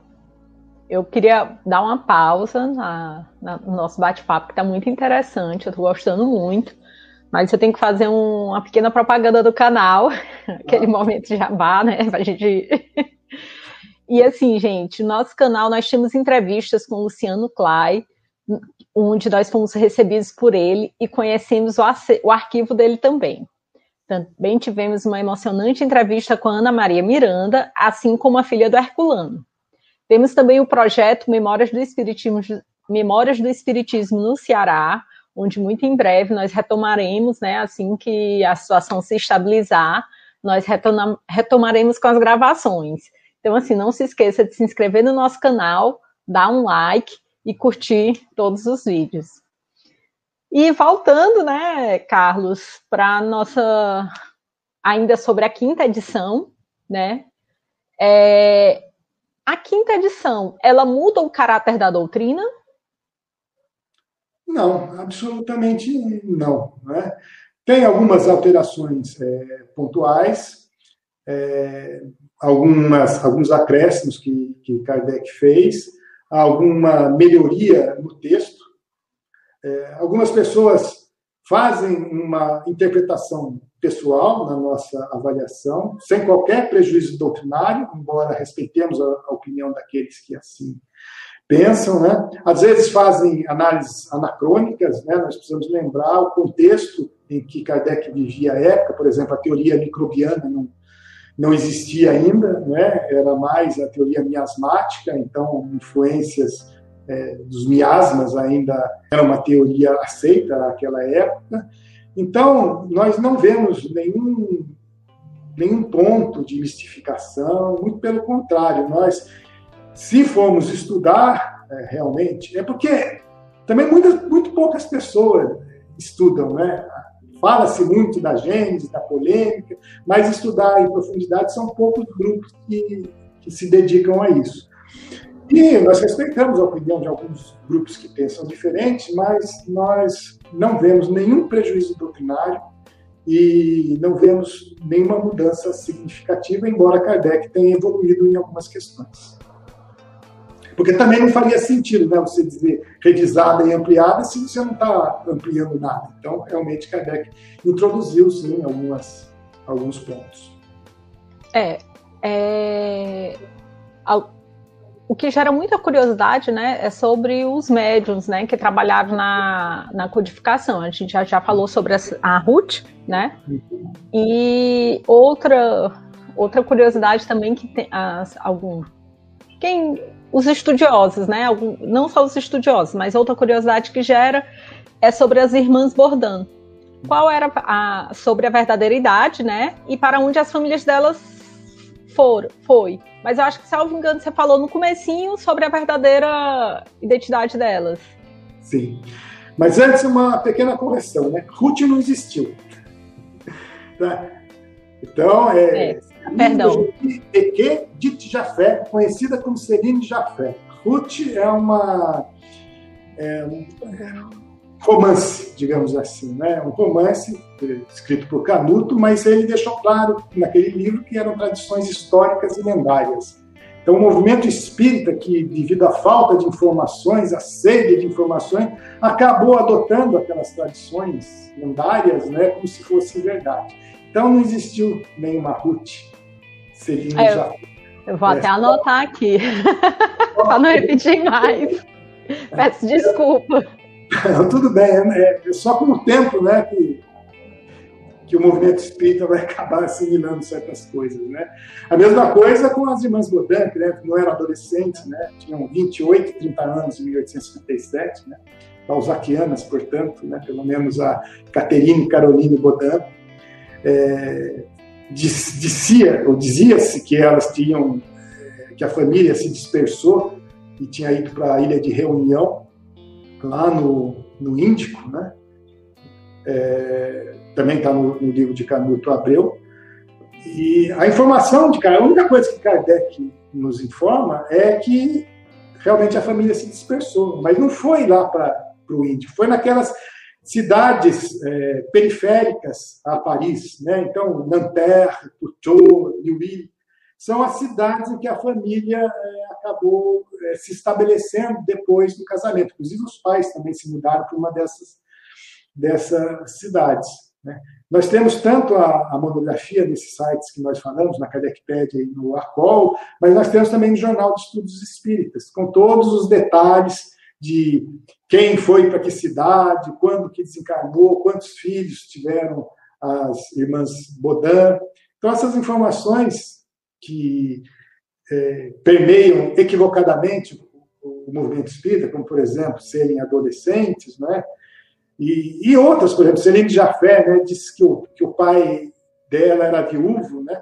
eu queria dar uma pausa na, na, no nosso bate-papo, que está muito interessante, eu estou gostando muito. Mas eu tenho que fazer um, uma pequena propaganda do canal, aquele momento de jabá, né? Pra gente. e assim, gente, no nosso canal nós temos entrevistas com o Luciano Clay, onde nós fomos recebidos por ele e conhecemos o, o arquivo dele também. Também tivemos uma emocionante entrevista com a Ana Maria Miranda, assim como a filha do Herculano. Temos também o projeto Memórias do Espiritismo, Memórias do Espiritismo no Ceará, onde muito em breve nós retomaremos, né, assim que a situação se estabilizar, nós retomaremos com as gravações. Então, assim, não se esqueça de se inscrever no nosso canal, dar um like e curtir todos os vídeos. E voltando, né, Carlos, para nossa ainda sobre a quinta edição, né? É, a quinta edição, ela muda o caráter da doutrina? Não, absolutamente não. Né? Tem algumas alterações é, pontuais, é, algumas, alguns acréscimos que, que Kardec fez, alguma melhoria no texto. É, algumas pessoas fazem uma interpretação pessoal na nossa avaliação, sem qualquer prejuízo doutrinário, embora respeitemos a, a opinião daqueles que assim pensam, né? Às vezes fazem análises anacrônicas, né? Nós precisamos lembrar o contexto em que Kardec vivia a época, por exemplo, a teoria microbiana não, não existia ainda, né? Era mais a teoria miasmática, então influências é, dos miasmas ainda era uma teoria aceita naquela época. Então, nós não vemos nenhum, nenhum ponto de mistificação, muito pelo contrário, nós, se formos estudar é, realmente, é porque também muitas, muito poucas pessoas estudam, né? Fala-se muito da gênese, da polêmica, mas estudar em profundidade são poucos grupos que, que se dedicam a isso. E nós respeitamos a opinião de alguns grupos que pensam diferente, mas nós não vemos nenhum prejuízo doutrinário e não vemos nenhuma mudança significativa, embora Kardec tenha evoluído em algumas questões. Porque também não faria sentido né, você dizer revisada e ampliada se você não está ampliando nada. Então, realmente, Kardec introduziu, sim, algumas, alguns pontos. É, é, o que gera muita curiosidade, né, é sobre os médiums, né, que trabalharam na, na codificação. A gente já, já falou sobre a, a Ruth, né, e outra outra curiosidade também que tem as, algum quem os estudiosos, né, algum, não só os estudiosos, mas outra curiosidade que gera é sobre as irmãs Bordan. Qual era a sobre a verdadeira idade, né, e para onde as famílias delas foram, foi. Mas eu acho que, salvo engano, você falou no comecinho sobre a verdadeira identidade delas. Sim. Mas antes, uma pequena correção, né? Ruth não existiu. Tá? Então, é... é. Perdão. Eque de Jafé, conhecida como Serine de Jafé. Ruth é uma... É um, romance, digamos assim, né? Um romance escrito por Canuto, mas ele deixou claro naquele livro que eram tradições históricas e lendárias. Então, o movimento espírita, que devido à falta de informações, à sede de informações, acabou adotando aquelas tradições lendárias, né, como se fosse verdade. Então, não existiu nenhuma Ruth. Seria é, eu, eu vou até anotar aqui, para não repetir mais. Peço desculpa. Tudo bem, é, é só com o tempo né, que, que o movimento espírita vai acabar assimilando certas coisas. Né? A mesma coisa com as irmãs Godin, que né, não eram adolescentes, né, tinham 28, 30 anos em 1857, né, balzaquianas, portanto, né, pelo menos a Caterine Caroline Godin. É, dizia, ou dizia-se que elas tinham, é, que a família se dispersou e tinha ido para a ilha de Reunião, lá no, no Índico, né? É, também está no, no, livro de Canuto Abreu. E a informação de Kardec, a única coisa que Kardec nos informa é que realmente a família se dispersou, mas não foi lá para o Índico, foi naquelas cidades é, periféricas a Paris, né? Então, Nanterre, Puteaux, Lille, são as cidades em que a família é, acabou é, se estabelecendo depois do casamento. Inclusive, os pais também se mudaram para uma dessas, dessas cidades. Né? Nós temos tanto a, a, monografia nesses sites que nós falamos, na Kardecpédia e no Arcol, mas nós temos também o Jornal de Estudos Espíritas, com todos os detalhes de quem foi para que cidade, quando que desencarnou, quantos filhos tiveram as irmãs Bodan. Então, essas informações que é, permeiam equivocadamente o, movimento espírita, como, por exemplo, serem adolescentes, né? E, e outras, por exemplo, Celine Jafé né, disse que o, que o pai dela era viúvo, né?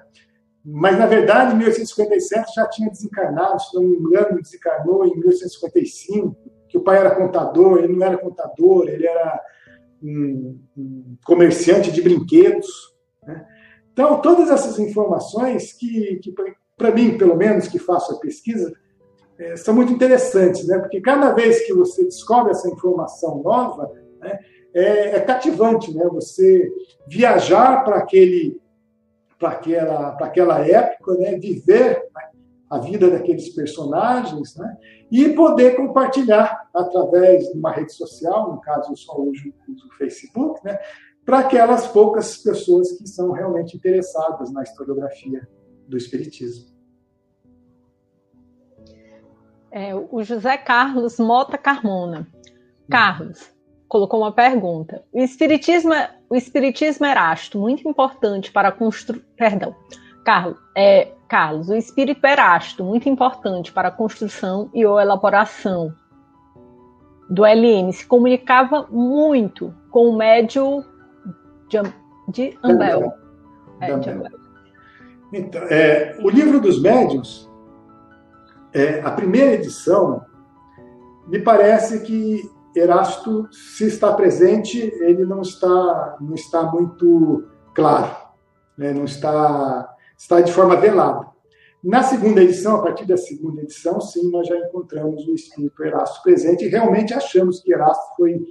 mas na verdade, em 1857 já tinha desencarnado, se não me engano, desencarnou em 1855, que o pai era contador, ele não era contador, ele era um, um comerciante de brinquedos. Né? Então, todas essas informações que, que para mim, pelo menos, que faço a pesquisa, é, são muito interessantes, né? porque cada vez que você descobre essa informação nova, né, é, é cativante né? você viajar para aquele para aquela, para aquela época, né? viver a vida daqueles personagens né? e poder compartilhar através de uma rede social, no caso eu só uso, uso o Facebook, né? Para aquelas poucas pessoas que são realmente interessadas na historiografia do Espiritismo. É, o José Carlos Mota Carmona. Carlos, colocou uma pergunta. O espiritismo, é, o espiritismo erasto, muito importante para construir. Perdão. Carlos, é, Carlos, o espírito erasto, muito importante para a construção e ou elaboração do LN, se comunicava muito com o médio de, de Ambel. É, de Ambel. Então, é, o livro dos médios, é, a primeira edição, me parece que Erasto, se está presente, ele não está, não está muito claro, né? não está, está de forma velada. Na segunda edição, a partir da segunda edição, sim, nós já encontramos o espírito Erasto presente e realmente achamos que Erasto foi,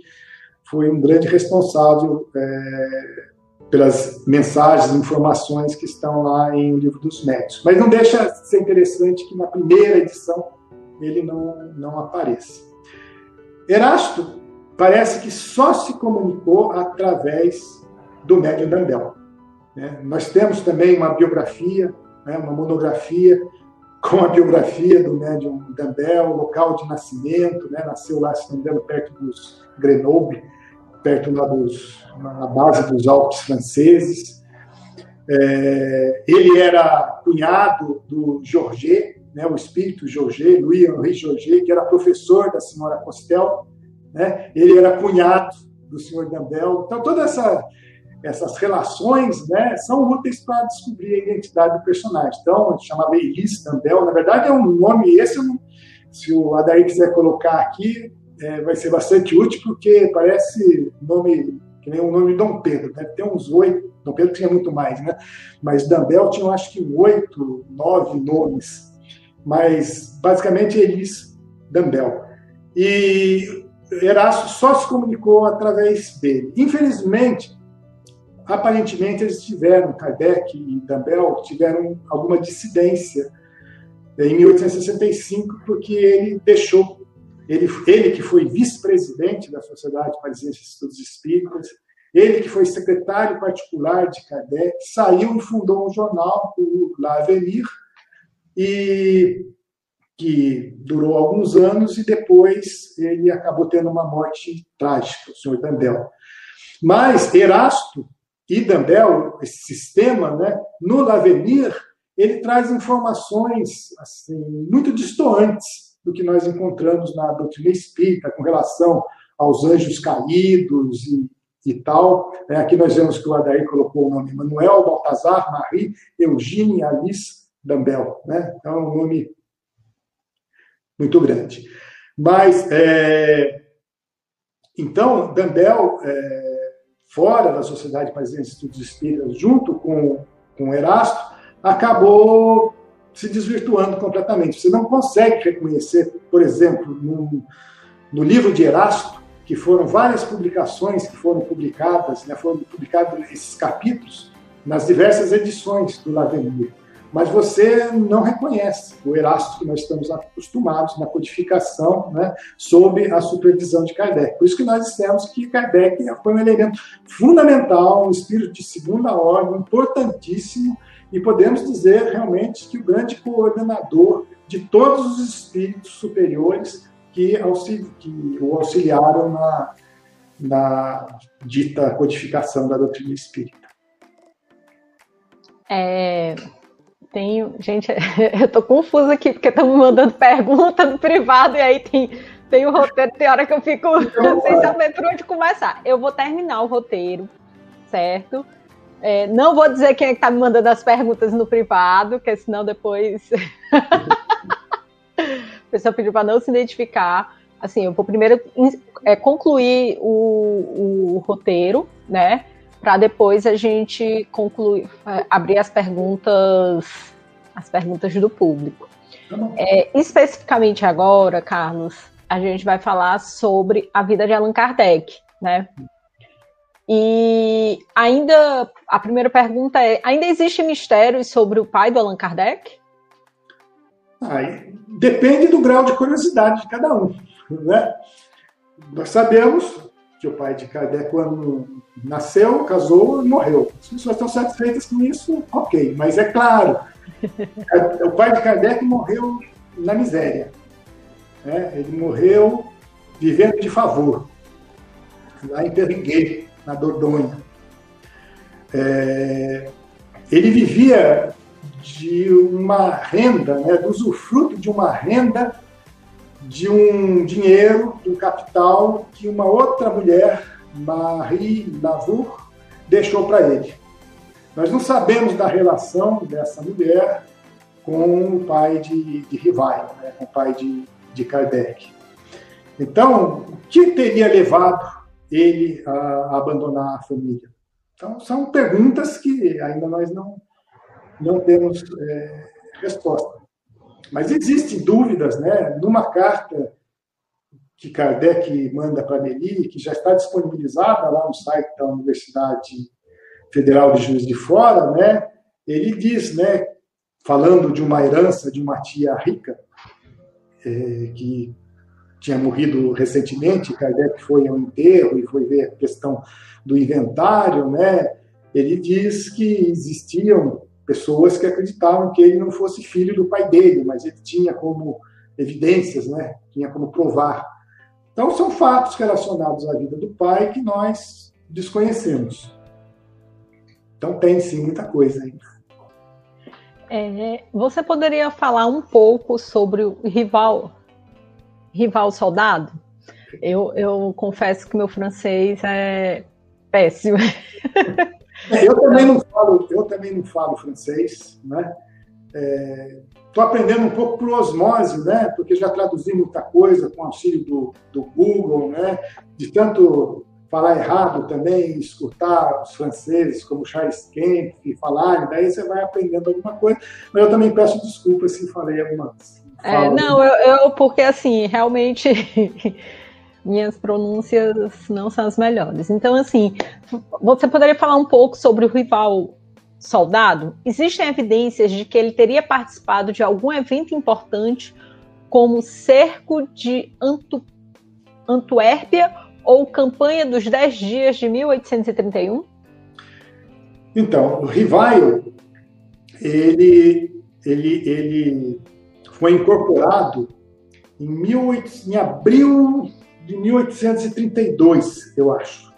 foi um grande responsável é, pelas mensagens, informações que estão lá em O Livro dos Médios. Mas não deixa de ser interessante que na primeira edição ele não, não apareça. Erasto parece que só se comunicou através do médium Dandel. Né? Nós temos também uma biografia, né, uma monografia com a biografia do médium Dandel, local de nascimento, né? nasceu lá, se não me engano, perto dos Grenoble, perto lá dos, na base dos Alpes franceses. É, ele era cunhado do Georget, né, o espírito Georget, Louis Henri Georget, que era professor da senhora Costel, né, ele era cunhado do senhor Dambel. Então, todas essa, essas relações né, são úteis para descobrir a identidade do personagem. Então, chamava Elis Dambel, na verdade é um nome esse, se o Adair quiser colocar aqui, é, vai ser bastante útil, porque parece nome que nem o nome de Dom Pedro, deve ter uns oito, Dom Pedro tinha muito mais, né? Mas Dambel tinha, acho que, oito, nove nomes mas basicamente Elis Dambel. E Erasto só se comunicou através dele. Infelizmente, aparentemente eles tiveram, Kardec e Dambel tiveram alguma dissidência em 1865, porque ele deixou, ele, ele que foi vice-presidente da Sociedade Parisiense de Estudos Espíritas, ele que foi secretário particular de Kardec, saiu e fundou um jornal, o L'Avenir, e que durou alguns anos e depois ele acabou tendo uma morte trágica, o senhor Dandel. Mas Erasto e Dandel, esse sistema, né, no L'Avenir, ele traz informações assim, muito distantes do que nós encontramos na doutrina espírita com relação aos anjos caídos e, e tal. É, aqui nós vemos que o Adair colocou o nome Manuel, Baltazar, Marie, Eugênia, Alice, Dambel, né? Então, é um nome muito grande. Mas, é, então, Dambel, é, fora da Sociedade Parisiense de Estudos Espíritas, junto com, com Erasto, acabou se desvirtuando completamente. Você não consegue reconhecer, por exemplo, no, no livro de Erasto, que foram várias publicações que foram publicadas, né, foram publicados esses capítulos nas diversas edições do L'Avenir mas você não reconhece o Erasto que nós estamos acostumados na codificação, né, sob a supervisão de Kardec. Por isso que nós dissemos que Kardec foi um elemento fundamental, um espírito de segunda ordem, importantíssimo, e podemos dizer realmente que o grande coordenador de todos os espíritos superiores que, auxili que o auxiliaram na, na dita codificação da doutrina espírita. É, tenho. Gente, eu tô confusa aqui, porque estão me mandando pergunta no privado e aí tem, tem o roteiro, tem hora que eu fico sem saber por onde começar. Eu vou terminar o roteiro, certo? É, não vou dizer quem é que está me mandando as perguntas no privado, porque senão depois. a pessoa pediu para não se identificar. Assim, eu vou primeiro é, concluir o, o roteiro, né? Para depois a gente concluir, é, abrir as perguntas, as perguntas do público. Tá é, especificamente agora, Carlos, a gente vai falar sobre a vida de Allan Kardec, né? E ainda a primeira pergunta é: ainda existe mistérios sobre o pai do Allan Kardec? Ah, depende do grau de curiosidade de cada um. Né? Nós sabemos que o pai de Kardec, quando nasceu, casou e morreu. As pessoas estão satisfeitas com isso, ok. Mas é claro, o pai de Kardec morreu na miséria. Né? Ele morreu vivendo de favor, lá em Perriguet, na Dordogne. É, ele vivia de uma renda, né, do usufruto de uma renda, de um dinheiro, de um capital que uma outra mulher, Marie Lavour, deixou para ele. Nós não sabemos da relação dessa mulher com o pai de, de Rivail, né, com o pai de, de Kardec. Então, o que teria levado ele a, abandonar a família? Então, são perguntas que ainda nós não, não temos é, resposta. Mas existem dúvidas, né? Numa carta que Kardec manda para Nelly, que já está disponibilizada lá no site da Universidade Federal de Juiz de Fora, né? Ele diz, né? Falando de uma herança de uma tia rica é, que tinha morrido recentemente, Kardec foi ao enterro e foi ver a questão do inventário, né? Ele diz que existiam pessoas que acreditavam que ele não fosse filho do pai dele, mas ele tinha como evidências, né? Tinha como provar. Então são fatos relacionados à vida do pai que nós desconhecemos. Então tem sim muita coisa ainda. É, você poderia falar um pouco sobre o rival rival soldado, eu, eu confesso que meu francês é péssimo. É, eu também não falo, eu também não falo francês, né? Estou é, aprendendo um pouco por osmose, né? Porque já traduzi muita coisa com auxílio do, do Google, né? De tanto falar errado também, escutar os franceses como Charles Kemp falarem, daí você vai aprendendo alguma coisa. Mas eu também peço desculpas se falei algumas é, não, eu, eu, porque assim, realmente minhas pronúncias não são as melhores. Então, assim, você poderia falar um pouco sobre o rival soldado? Existem evidências de que ele teria participado de algum evento importante, como o cerco de Antu Antuérpia ou campanha dos Dez Dias de 1831? Então, o Rivaio, ele, ele, ele foi incorporado em, 18, em abril de 1832, eu acho.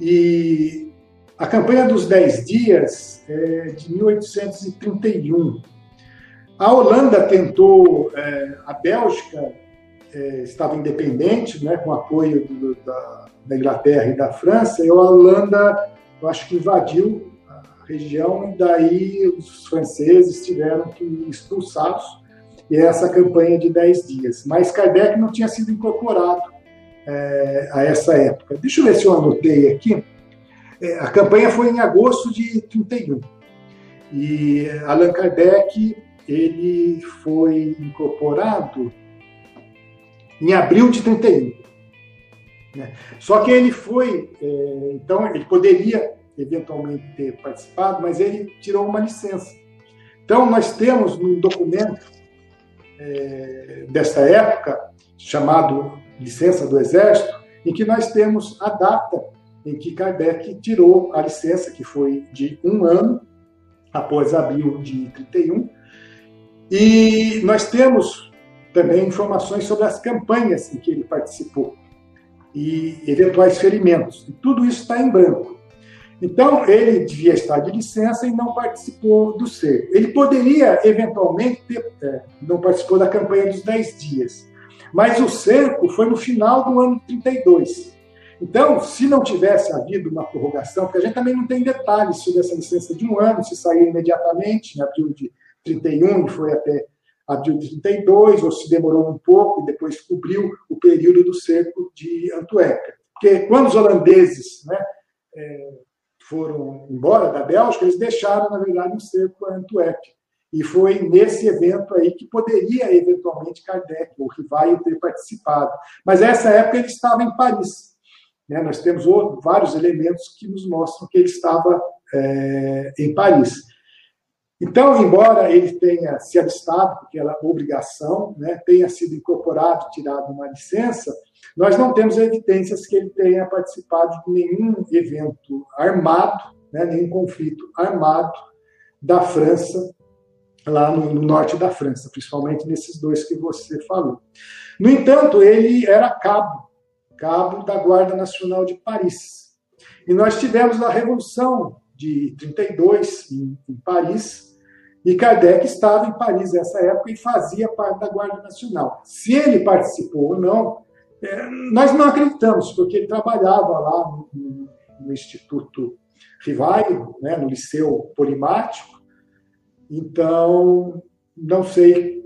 E a campanha dos Dez Dias é de 1831. A Holanda tentou, é, a Bélgica é, estava independente, né, com apoio do, da, da, Inglaterra e da França, e a Holanda, eu acho que invadiu região, e daí os franceses tiveram que expulsá-los, e é essa campanha de 10 dias. Mas Kardec não tinha sido incorporado é, a essa época. Deixa eu ver se eu anotei aqui. É, a campanha foi em agosto de 31. E Allan Kardec ele foi incorporado em abril de 31. Né? Só que ele foi, é, então ele poderia eventualmente ter participado, mas ele tirou uma licença. Então, nós temos um documento é, desta época, chamado Licença do Exército, em que nós temos a data em que Kardec tirou a licença, que foi de um ano, após abril de 31, e nós temos também informações sobre as campanhas em que ele participou e eventuais ferimentos. E tudo isso está em branco. Então, ele devia estar de licença e não participou do cerco. Ele poderia, eventualmente, ter, é, não participou da campanha dos 10 dias. Mas o cerco foi no final do ano 32. Então, se não tivesse havido uma prorrogação, porque a gente também não tem detalhes sobre essa licença de um ano, se saiu imediatamente, em abril de 31 e foi até abril de 32, ou se demorou um pouco e depois cobriu o período do cerco de Antuérpia. Porque quando os holandeses né, é, foram embora da Bélgica, eles deixaram, na verdade, um cerco a Antuérpia. E foi nesse evento aí que poderia, eventualmente, Kardec ou Rivaio ter participado. Mas nessa época ele estava em Paris. Né? Nós temos vários elementos que nos mostram que ele estava é, em Paris. Então, embora ele tenha se alistado, porque era obrigação, né, tenha sido incorporado, tirado uma licença, nós não temos evidências que ele tenha participado de nenhum evento armado, né, nenhum conflito armado da França lá no, no, norte da França, principalmente nesses dois que você falou. No entanto, ele era cabo, cabo da Guarda Nacional de Paris. E nós tivemos a Revolução de 32 em, em Paris, e Kardec estava em Paris nessa época e fazia parte da Guarda Nacional. Se ele participou ou não, é, nós não acreditamos, porque ele trabalhava lá no, no, Instituto Rivaio, né, no Liceu Polimático, então, não sei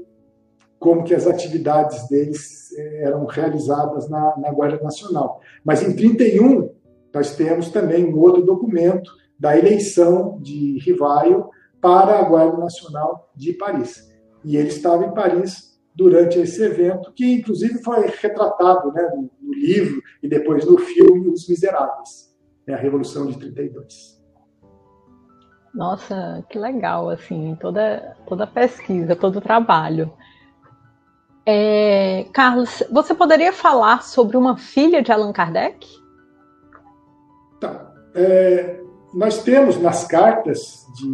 como que as atividades deles eh, eram realizadas na, na Guarda Nacional. Mas em 31 nós temos também um outro documento da eleição de Rivaio para a Guarda Nacional de Paris. E ele estava em Paris durante esse evento, que inclusive foi retratado né, no, no livro e depois no filme Os Miseráveis, né, a Revolução de 32. Nossa, que legal, assim, toda, toda a pesquisa, todo o trabalho. É, Carlos, você poderia falar sobre uma filha de Allan Kardec? Tá. É, nós temos nas cartas de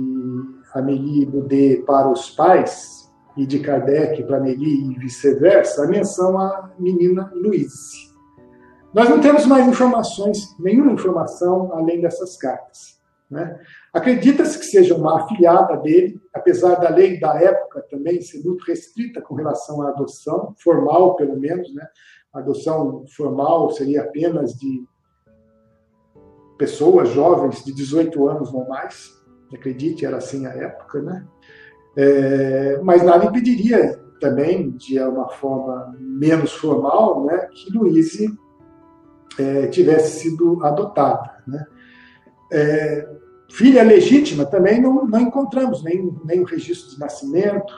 Amélie Boudet para os pais e de Kardec para Amélie e vice-versa, a menção à menina Louise. Nós não temos mais informações, nenhuma informação além dessas cartas. Né? Acredita-se que seja uma afilhada dele, apesar da lei da época também ser muito restrita com relação à adoção, formal pelo menos, né? Adoção formal seria apenas de pessoas jovens de 18 anos ou mais, acredite, era assim a época, né? É, mas nada impediria também, de uma forma menos formal, né, que Luíse é, tivesse sido adotada. Né? É, filha legítima também não, não encontramos nem, nem o registro de nascimento,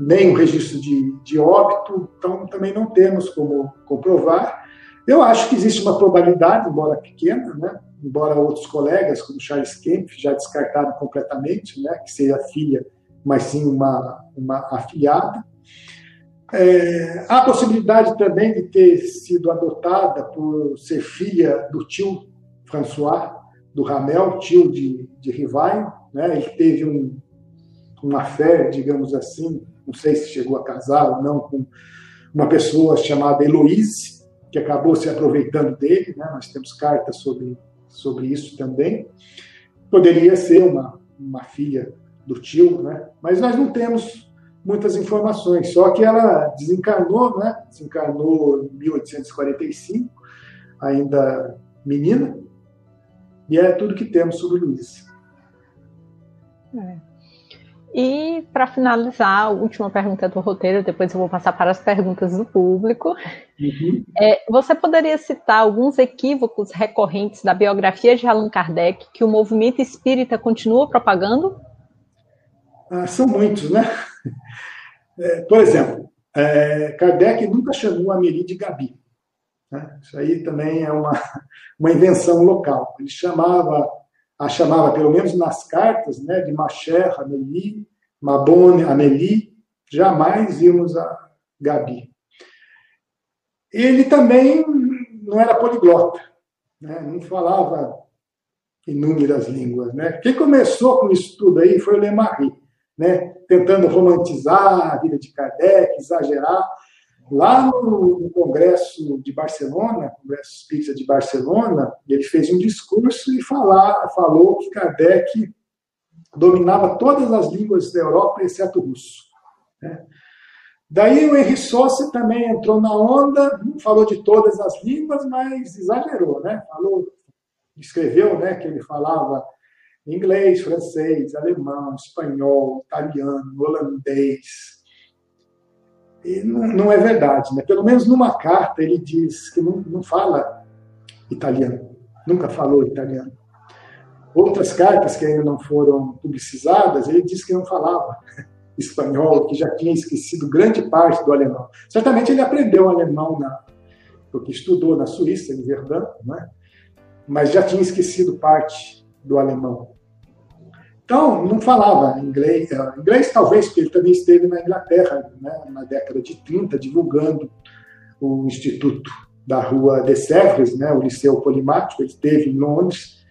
nem o registro de, de óbito, então também não temos como comprovar. Eu acho que existe uma probabilidade, embora pequena, né? embora outros colegas, como Charles Kemp, já descartaram completamente, né? que seja filha, mas sim uma, uma afilhada. É, há a possibilidade também de ter sido adotada por ser filha do tio François, do Ramel, tio de, de Rivaio, né? ele teve um, uma fé, digamos assim, não sei se chegou a casar ou não, com uma pessoa chamada Heloíse, que acabou se aproveitando dele, né? nós temos cartas sobre, sobre isso também. Poderia ser uma, uma filha do tio, né? mas nós não temos muitas informações, só que ela desencarnou, né? desencarnou em 1845, ainda menina, e é tudo que temos sobre Luiz. É. E para finalizar, a última pergunta do roteiro, depois eu vou passar para as perguntas do público. Uhum. É, você poderia citar alguns equívocos recorrentes da biografia de Allan Kardec que o movimento espírita continua propagando? Ah, são muitos, né? É, por exemplo, é, Kardec nunca chamou a Meri de Gabi. Né? Isso aí também é uma, uma invenção local. Ele chamava, a chamava, pelo menos nas cartas, né, de Macher, Amélie, Mabone, Amélie, jamais vimos a Gabi. Ele também não era poliglota, né? não falava inúmeras línguas. Né? Quem começou com isso tudo aí foi o Lemarie, né? tentando romantizar a vida de Kardec, exagerar, Lá no, Congresso de Barcelona, Congresso Espírita de Barcelona, ele fez um discurso e falar, falou que Kardec dominava todas as línguas da Europa, exceto o russo. Né? Daí o Henri Sauce também entrou na onda, falou de todas as línguas, mas exagerou, né? Falou, escreveu, né, que ele falava inglês, francês, alemão, espanhol, italiano, holandês. E não, não é verdade, né? Pelo menos numa carta ele diz que não, não fala italiano, nunca falou italiano. Outras cartas que ainda não foram publicizadas, ele diz que não falava espanhol, que já tinha esquecido grande parte do alemão. Certamente ele aprendeu alemão na, porque estudou na Suíça, em Verdun, né? mas já tinha esquecido parte do alemão. Então, não falava inglês, eh, inglês talvez, porque ele também esteve na Inglaterra, né, na década de 30, divulgando o Instituto da Rua de Sèvres, né, o Liceu Polimático, ele esteve em Londres,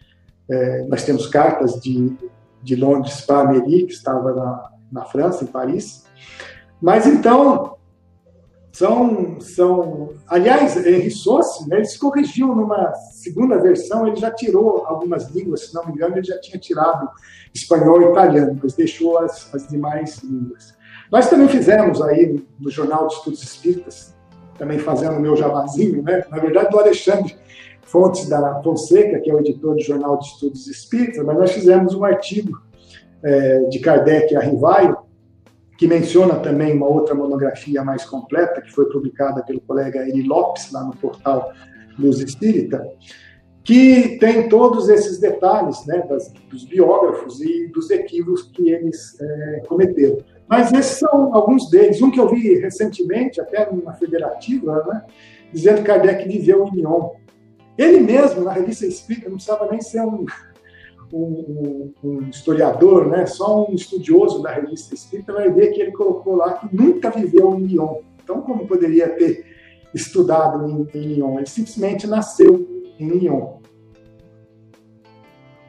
é, nós temos cartas de, de Londres para a Meri, que estava na, na França, em Paris. Mas então, são. são aliás, Henri Sauce, né, ele se corrigiu numa segunda versão, ele já tirou algumas línguas, se não me engano, ele já tinha tirado espanhol e italiano, mas deixou as, as demais línguas. Nós também fizemos aí no Jornal de Estudos Espíritas, também fazendo o meu jabazinho, né? na verdade, do Alexandre Fontes da Fonseca, que é o editor do Jornal de Estudos Espíritas, mas nós fizemos um artigo é, de Kardec a Rivaio, que menciona também uma outra monografia mais completa, que foi publicada pelo colega Eli Lopes, lá no portal Luz Espírita, que tem todos esses detalhes né, das, dos biógrafos e dos equívocos que eles é, cometeram. Mas esses são alguns deles. Um que eu vi recentemente, até numa federativa, né, dizendo que Kardec viveu em Lyon. Ele mesmo, na revista Espírita, não precisava nem ser um, um, um, historiador, né, só um estudioso da revista Espírita vai ver que ele colocou lá que nunca viveu em Lyon. Então, como poderia ter estudado em, em Lyon? Ele simplesmente nasceu em Lyon.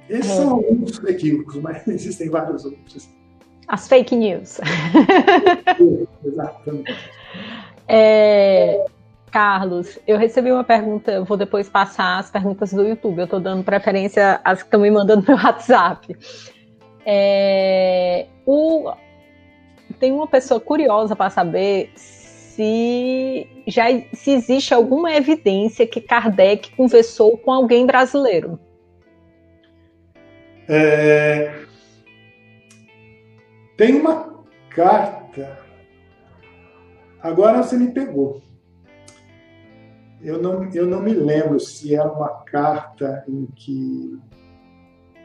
Esses é. são alguns equívocos, mas existem vários outros. As fake news. Exatamente. É, Carlos, eu recebi uma pergunta, vou depois passar as perguntas do YouTube. Eu estou dando preferência às que estão me mandando no WhatsApp. É, o, tem uma pessoa curiosa para saber se já se existe alguma evidência que Kardec conversou com alguém brasileiro. É, tem uma carta. Agora você me pegou eu não, eu não me lembro se era uma carta em que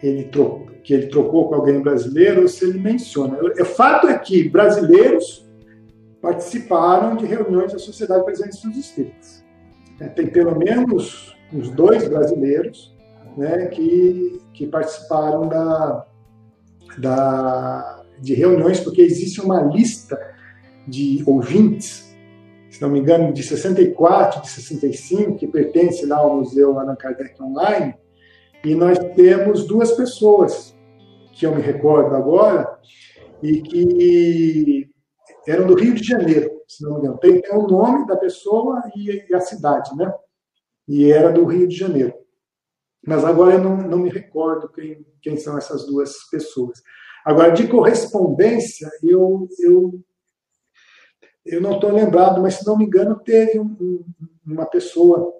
ele, trocou, que ele trocou com alguém brasileiro ou se ele menciona. O fato é que brasileiros participaram de reuniões da Sociedade Presente dos Espíritos. É, tem pelo menos uns dois brasileiros né, que, que participaram da, da, de reuniões, porque existe uma lista de ouvintes se não me engano, de 64, de 65, que pertence lá ao Museu Allan Kardec Online, e nós temos duas pessoas, que eu me recordo agora, e que eram do Rio de Janeiro, se não me engano. Tem, tem o nome da pessoa e, e, a cidade, né? E era do Rio de Janeiro. Mas agora eu não, não me recordo quem, quem são essas duas pessoas. Agora, de correspondência, eu, eu eu não estou lembrado, mas se não me engano, teve um, um, uma pessoa,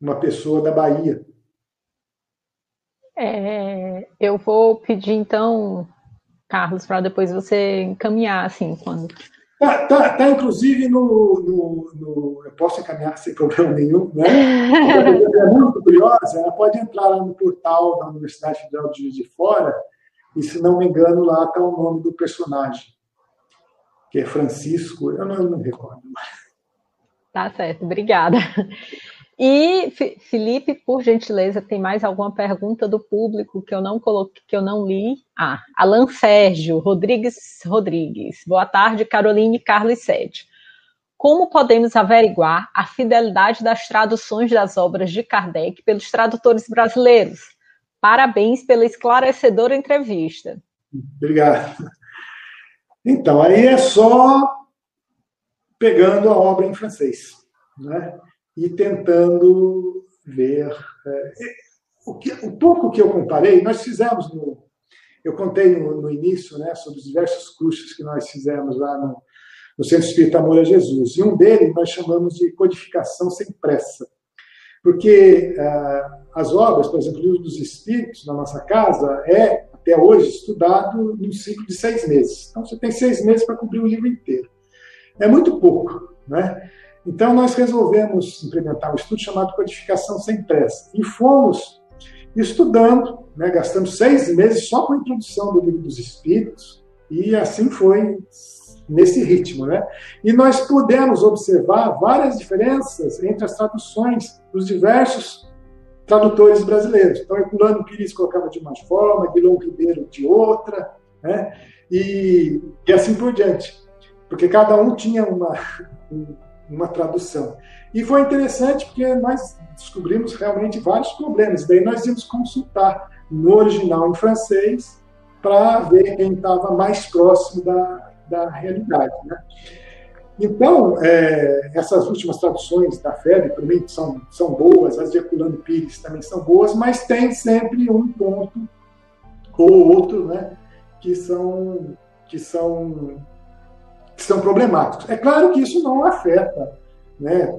uma pessoa da Bahia. É, eu vou pedir então, Carlos, para depois você encaminhar, assim, quando. Tá, tá, tá inclusive no, no, no, Eu posso encaminhar sem problema nenhum, né? é muito curiosa, ela pode entrar lá no portal da Universidade Federal de Juiz de Fora, e se não me engano, lá está o nome do personagem que é Francisco, eu não, eu não recordo mais. Tá certo, obrigada. E Felipe, por gentileza, tem mais alguma pergunta do público que eu não coloquei, que eu não li? Ah, Alan Sérgio Rodrigues Rodrigues. Boa tarde, Caroline Carlos Sede. Como podemos averiguar a fidelidade das traduções das obras de Kardec pelos tradutores brasileiros? Parabéns pela esclarecedora entrevista. Obrigado. Então, aí é só pegando a obra em francês né? e tentando ver. É, o, que, o pouco que eu comparei, nós fizemos no. Eu contei no, no início né, sobre os diversos cursos que nós fizemos lá no, no Centro Espírita Amor a Jesus. E um deles nós chamamos de codificação sem pressa. Porque ah, as obras, por exemplo, o Livro dos Espíritos, na nossa casa, é, até hoje, estudado num ciclo de seis meses. Então, você tem seis meses para cumprir o livro inteiro. É muito pouco, né? Então, nós resolvemos implementar um estudo chamado Codificação Sem Pressa. E fomos estudando, né, gastamos seis meses só com a introdução do Livro dos Espíritos, e assim foi nesse ritmo. Né? E nós pudemos observar várias diferenças entre as traduções dos diversos tradutores brasileiros. Então, Herculano Pires colocava de uma forma, Guilherme Ribeiro de outra, né? e, e assim por diante, porque cada um tinha uma, uma tradução. E foi interessante porque nós descobrimos realmente vários problemas. Daí nós íamos consultar no original em francês para ver quem estava mais próximo da, da realidade. Né? Então, é, essas últimas traduções da FEB, mim, são, são boas, as de Herculano Pires também são boas, mas tem sempre um ponto ou outro né, que, são, que, são, que são problemáticos. É claro que isso não afeta né,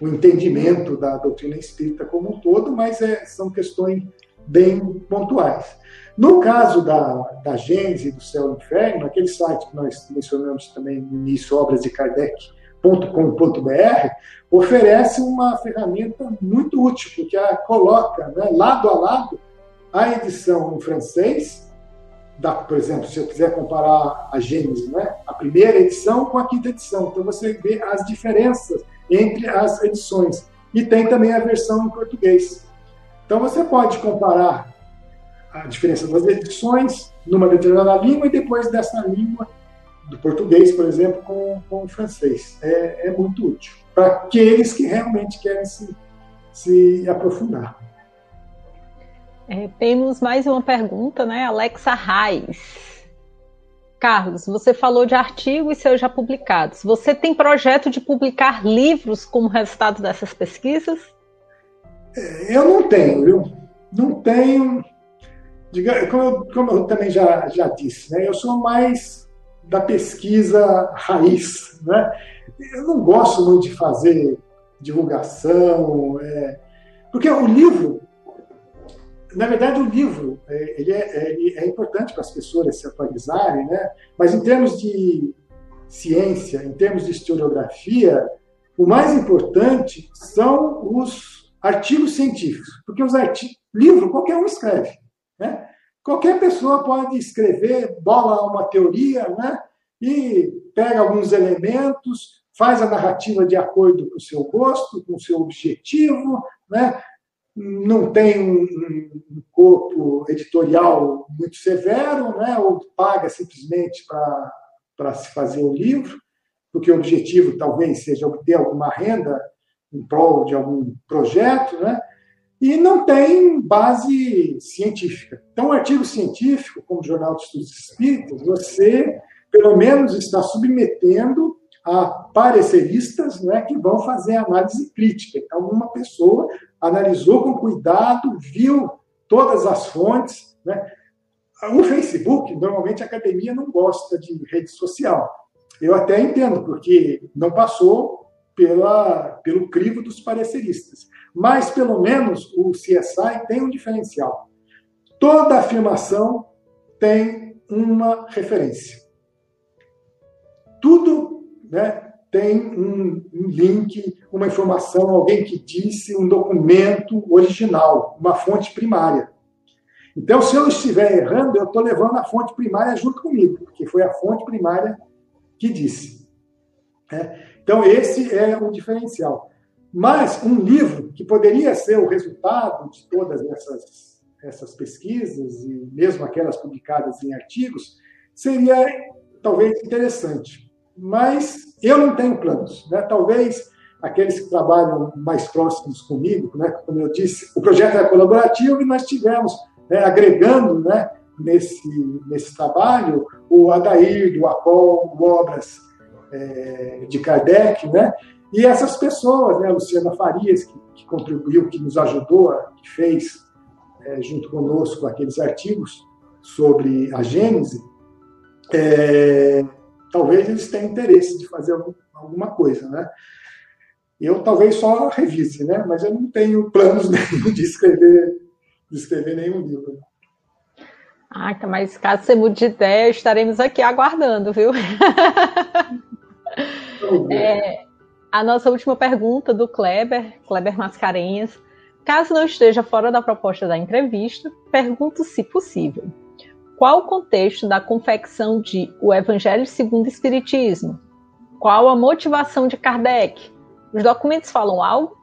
o entendimento da doutrina espírita como um todo, mas é, são questões bem pontuais. No caso da, da Gênese do Céu e Inferno, aquele site que nós mencionamos também no início, obras de Kardec.com.br, oferece uma ferramenta muito útil, porque a coloca né, lado a lado a edição em francês, da, por exemplo, se eu quiser comparar a Gênesis, né, a primeira edição com a quinta edição, então você vê as diferenças entre as edições. E tem também a versão em português. Então você pode comparar a diferença das edições numa determinada língua e depois dessa língua, do português, por exemplo, com, com o francês. É, é muito útil para aqueles que realmente querem se, se aprofundar. É, temos mais uma pergunta, né? Alexa Reis. Carlos, você falou de artigos seus já publicados. Você tem projeto de publicar livros como resultado dessas pesquisas? É, eu não tenho, viu? Não tenho como, eu, como eu também já, já disse, né, eu sou mais da pesquisa raiz. Né? Eu não gosto muito de fazer divulgação, é, porque o livro, na verdade, o livro é, ele é, ele é importante para as pessoas se atualizarem, né? mas em termos de ciência, em termos de historiografia, o mais importante são os artigos científicos, porque os artigos, livro qualquer um escreve. Né? Qualquer pessoa pode escrever, bola uma teoria, né? e pega alguns elementos, faz a narrativa de acordo com o seu gosto, com o seu objetivo, né? não tem um, corpo editorial muito severo, né? ou paga simplesmente para se fazer o livro, porque o objetivo talvez seja obter alguma renda em prol de algum projeto, né? E não tem base científica. Então, o artigo científico, como o Jornal de Estudos Espíritas, você, pelo menos, está submetendo a pareceristas né, que vão fazer análise crítica. Então, uma pessoa analisou com cuidado, viu todas as fontes. Né? O Facebook, normalmente a academia não gosta de rede social. Eu até entendo, porque não passou pela, pelo crivo dos pareceristas. Mas, pelo menos, o CSI tem um diferencial. Toda afirmação tem uma referência. Tudo né, tem um, um link, uma informação, alguém que disse, um documento original, uma fonte primária. Então, se eu estiver errando, eu estou levando a fonte primária junto comigo, porque foi a fonte primária que disse. É. Então, esse é o diferencial. Mas um livro que poderia ser o resultado de todas essas, essas pesquisas, e mesmo aquelas publicadas em artigos, seria talvez interessante. Mas eu não tenho planos. Né? Talvez aqueles que trabalham mais próximos comigo, né? como eu disse, o projeto é colaborativo e nós tivemos, né, agregando né, nesse, nesse trabalho, o Adair, do APOL, Obras é, de Kardec, né? E essas pessoas, né, Luciana Farias, que, que contribuiu, que nos ajudou, que fez é, junto conosco aqueles artigos sobre a Gênese, é, talvez eles tenham interesse de fazer alguma coisa, né? Eu talvez só revise, né? Mas eu não tenho planos nenhum de escrever, de escrever nenhum livro. Ah, mas caso você mude de ideia, estaremos aqui aguardando, viu? é, a nossa última pergunta do Kleber, Kleber Mascarenhas. Caso não esteja fora da proposta da entrevista, pergunto se possível. Qual o contexto da confecção de O Evangelho segundo o Espiritismo? Qual a motivação de Kardec? Os documentos falam algo?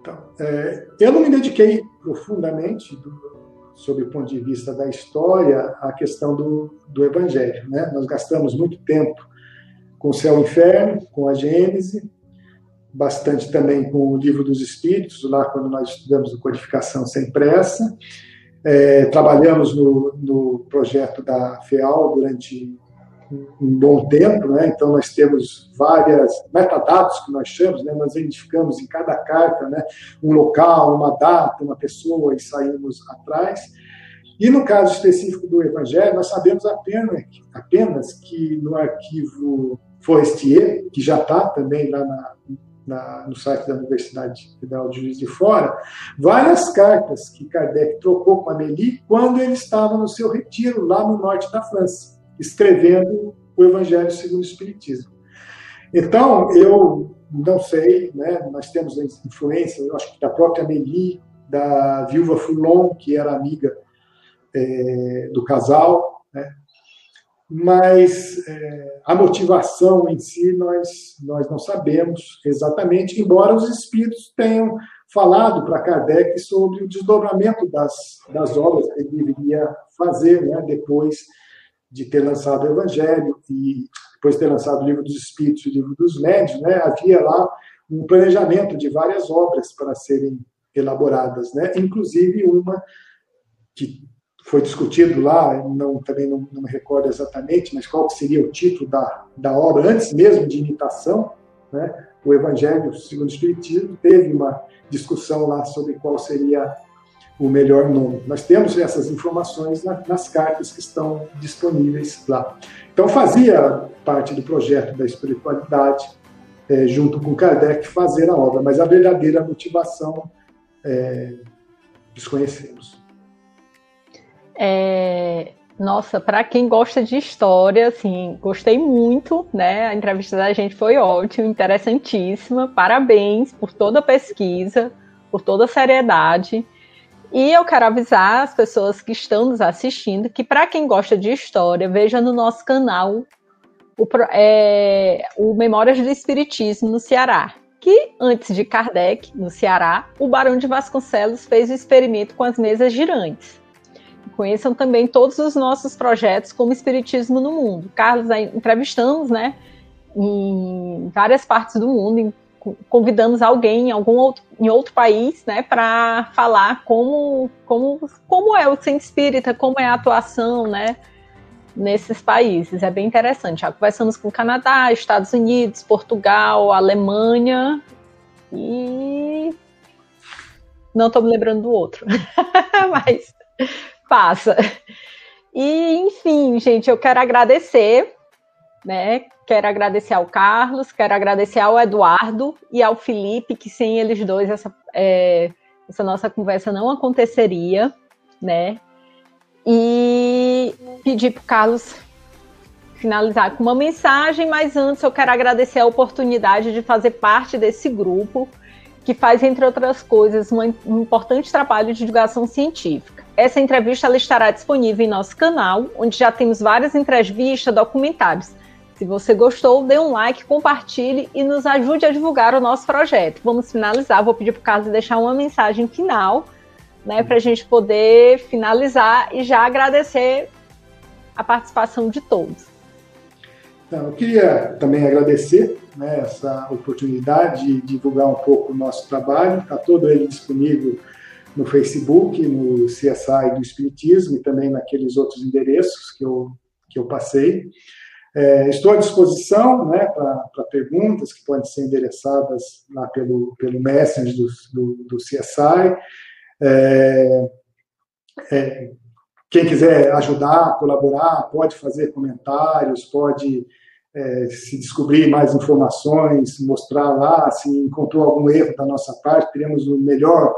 Então, é, eu não me dediquei profundamente do, sob o ponto de vista da história, a questão do, do Evangelho. Né? Nós gastamos muito tempo com o Céu e o Inferno, com a Gênese, bastante também com o Livro dos Espíritos, lá quando nós estudamos a codificação sem pressa. É, trabalhamos no, no projeto da FEAL durante um bom tempo, né? então nós temos várias metadados que nós chamamos, né? nós identificamos em cada carta né? um local, uma data, uma pessoa e saímos atrás. E no caso específico do Evangelho, nós sabemos apenas, apenas que no arquivo Forestier, que já está também lá na, na, no site da Universidade Federal de Juiz de Fora, várias cartas que Kardec trocou com Amélie quando ele estava no seu retiro lá no norte da França escrevendo o Evangelho segundo o Espiritismo. Então, eu não sei, né, nós temos influência, acho que da própria Amélie, da viúva Foulon, que era amiga é, do casal, né, mas é, a motivação em si nós, nós não sabemos exatamente, embora os espíritos tenham falado para Kardec sobre o desdobramento das, das obras que ele deveria fazer né, depois de ter lançado o Evangelho e depois de ter lançado o Livro dos Espíritos e o Livro dos Médios, né, havia lá um planejamento de várias obras para serem elaboradas, né, inclusive uma que foi discutido lá, não, também não, não, me recordo exatamente, mas qual seria o título da, da obra, antes mesmo de imitação, né, o Evangelho segundo o Espiritismo, teve uma discussão lá sobre qual seria o melhor nome. Nós temos essas informações na, nas cartas que estão disponíveis lá. Então, fazia parte do projeto da espiritualidade, é, junto com Kardec, fazer a obra, mas a verdadeira motivação é, desconhecemos. É, nossa, para quem gosta de história, assim, gostei muito, né? A entrevista da gente foi ótima, interessantíssima. Parabéns por toda a pesquisa, por toda a seriedade. E eu quero avisar as pessoas que estão nos assistindo que, para quem gosta de história, veja no nosso canal o, é, o Memórias do Espiritismo no Ceará. Que antes de Kardec, no Ceará, o Barão de Vasconcelos fez o experimento com as mesas girantes. Conheçam também todos os nossos projetos como Espiritismo no Mundo. Carlos, entrevistamos né, em várias partes do mundo, convidamos alguém em algum outro, em outro país, né, para falar como, como, como é o centro espírita, como é a atuação, né, nesses países. É bem interessante. Já conversamos com Canadá, Estados Unidos, Portugal, Alemanha e não estou me lembrando do outro, mas passa. E enfim, gente, eu quero agradecer, né? Quero agradecer ao Carlos, quero agradecer ao Eduardo e ao Felipe, que sem eles dois essa, é, essa nossa conversa não aconteceria, né? E pedir para o Carlos finalizar com uma mensagem, mas antes eu quero agradecer a oportunidade de fazer parte desse grupo que faz, entre outras coisas, um importante trabalho de divulgação científica. Essa entrevista ela estará disponível em nosso canal, onde já temos várias entrevistas, documentários se você gostou, dê um like, compartilhe e nos ajude a divulgar o nosso projeto. Vamos finalizar. Vou pedir para o Carlos deixar uma mensagem final, né, para a gente poder finalizar e já agradecer a participação de todos. Então, eu queria também agradecer né, essa oportunidade de divulgar um pouco o nosso trabalho. Está todo ele disponível no Facebook, no CSI do Espiritismo e também naqueles outros endereços que eu, que eu passei. É, estou à disposição né, para perguntas que podem ser endereçadas lá pelo, pelo Messenger do, do, do CSI. É, é, quem quiser ajudar, colaborar, pode fazer comentários, pode é, se descobrir mais informações, mostrar lá se encontrou algum erro da nossa parte, teremos o melhor,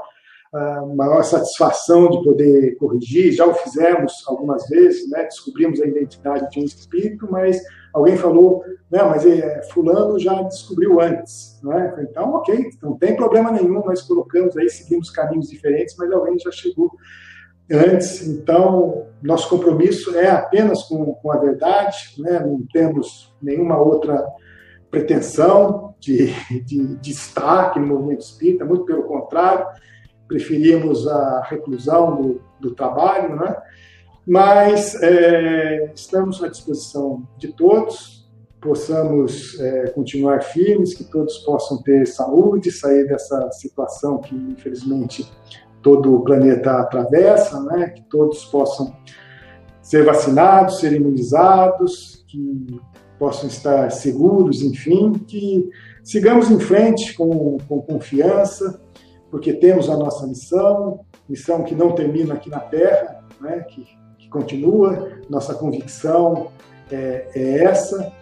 a maior satisfação de poder corrigir. Já o fizemos algumas vezes, né? descobrimos a identidade de um espírito, mas alguém falou, não, mas é, fulano já descobriu antes, né? Então, ok, não tem problema nenhum, nós colocamos aí, seguimos caminhos diferentes, mas alguém já chegou antes. Então, nosso compromisso é apenas com, com a verdade, né? não temos nenhuma outra pretensão de, de, destaque no movimento espírita, muito pelo contrário, preferimos a reclusão do, do trabalho, né? mas é, estamos à disposição de todos, possamos é, continuar firmes, que todos possam ter saúde, sair dessa situação que, infelizmente, todo o planeta atravessa, né? que todos possam ser vacinados, ser imunizados, que possam estar seguros, enfim, que sigamos em frente com, com confiança, porque temos a nossa missão, missão que não termina aqui na Terra, né? que, que continua, nossa convicção é, é essa.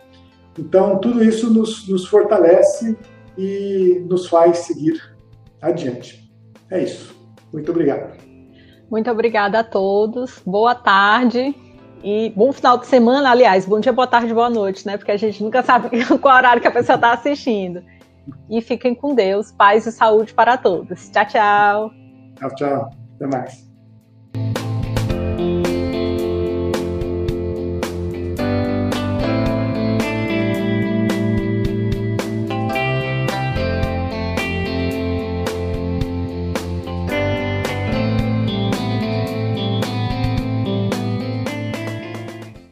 Então, tudo isso nos, nos fortalece e nos faz seguir adiante. É isso. Muito obrigado. Muito obrigada a todos. Boa tarde e bom final de semana. Aliás, bom dia, boa tarde, boa noite, né? Porque a gente nunca sabe qual horário que a pessoa está assistindo. E fiquem com Deus, paz e saúde para todos. Tchau, tchau. Tchau, tchau. Até mais.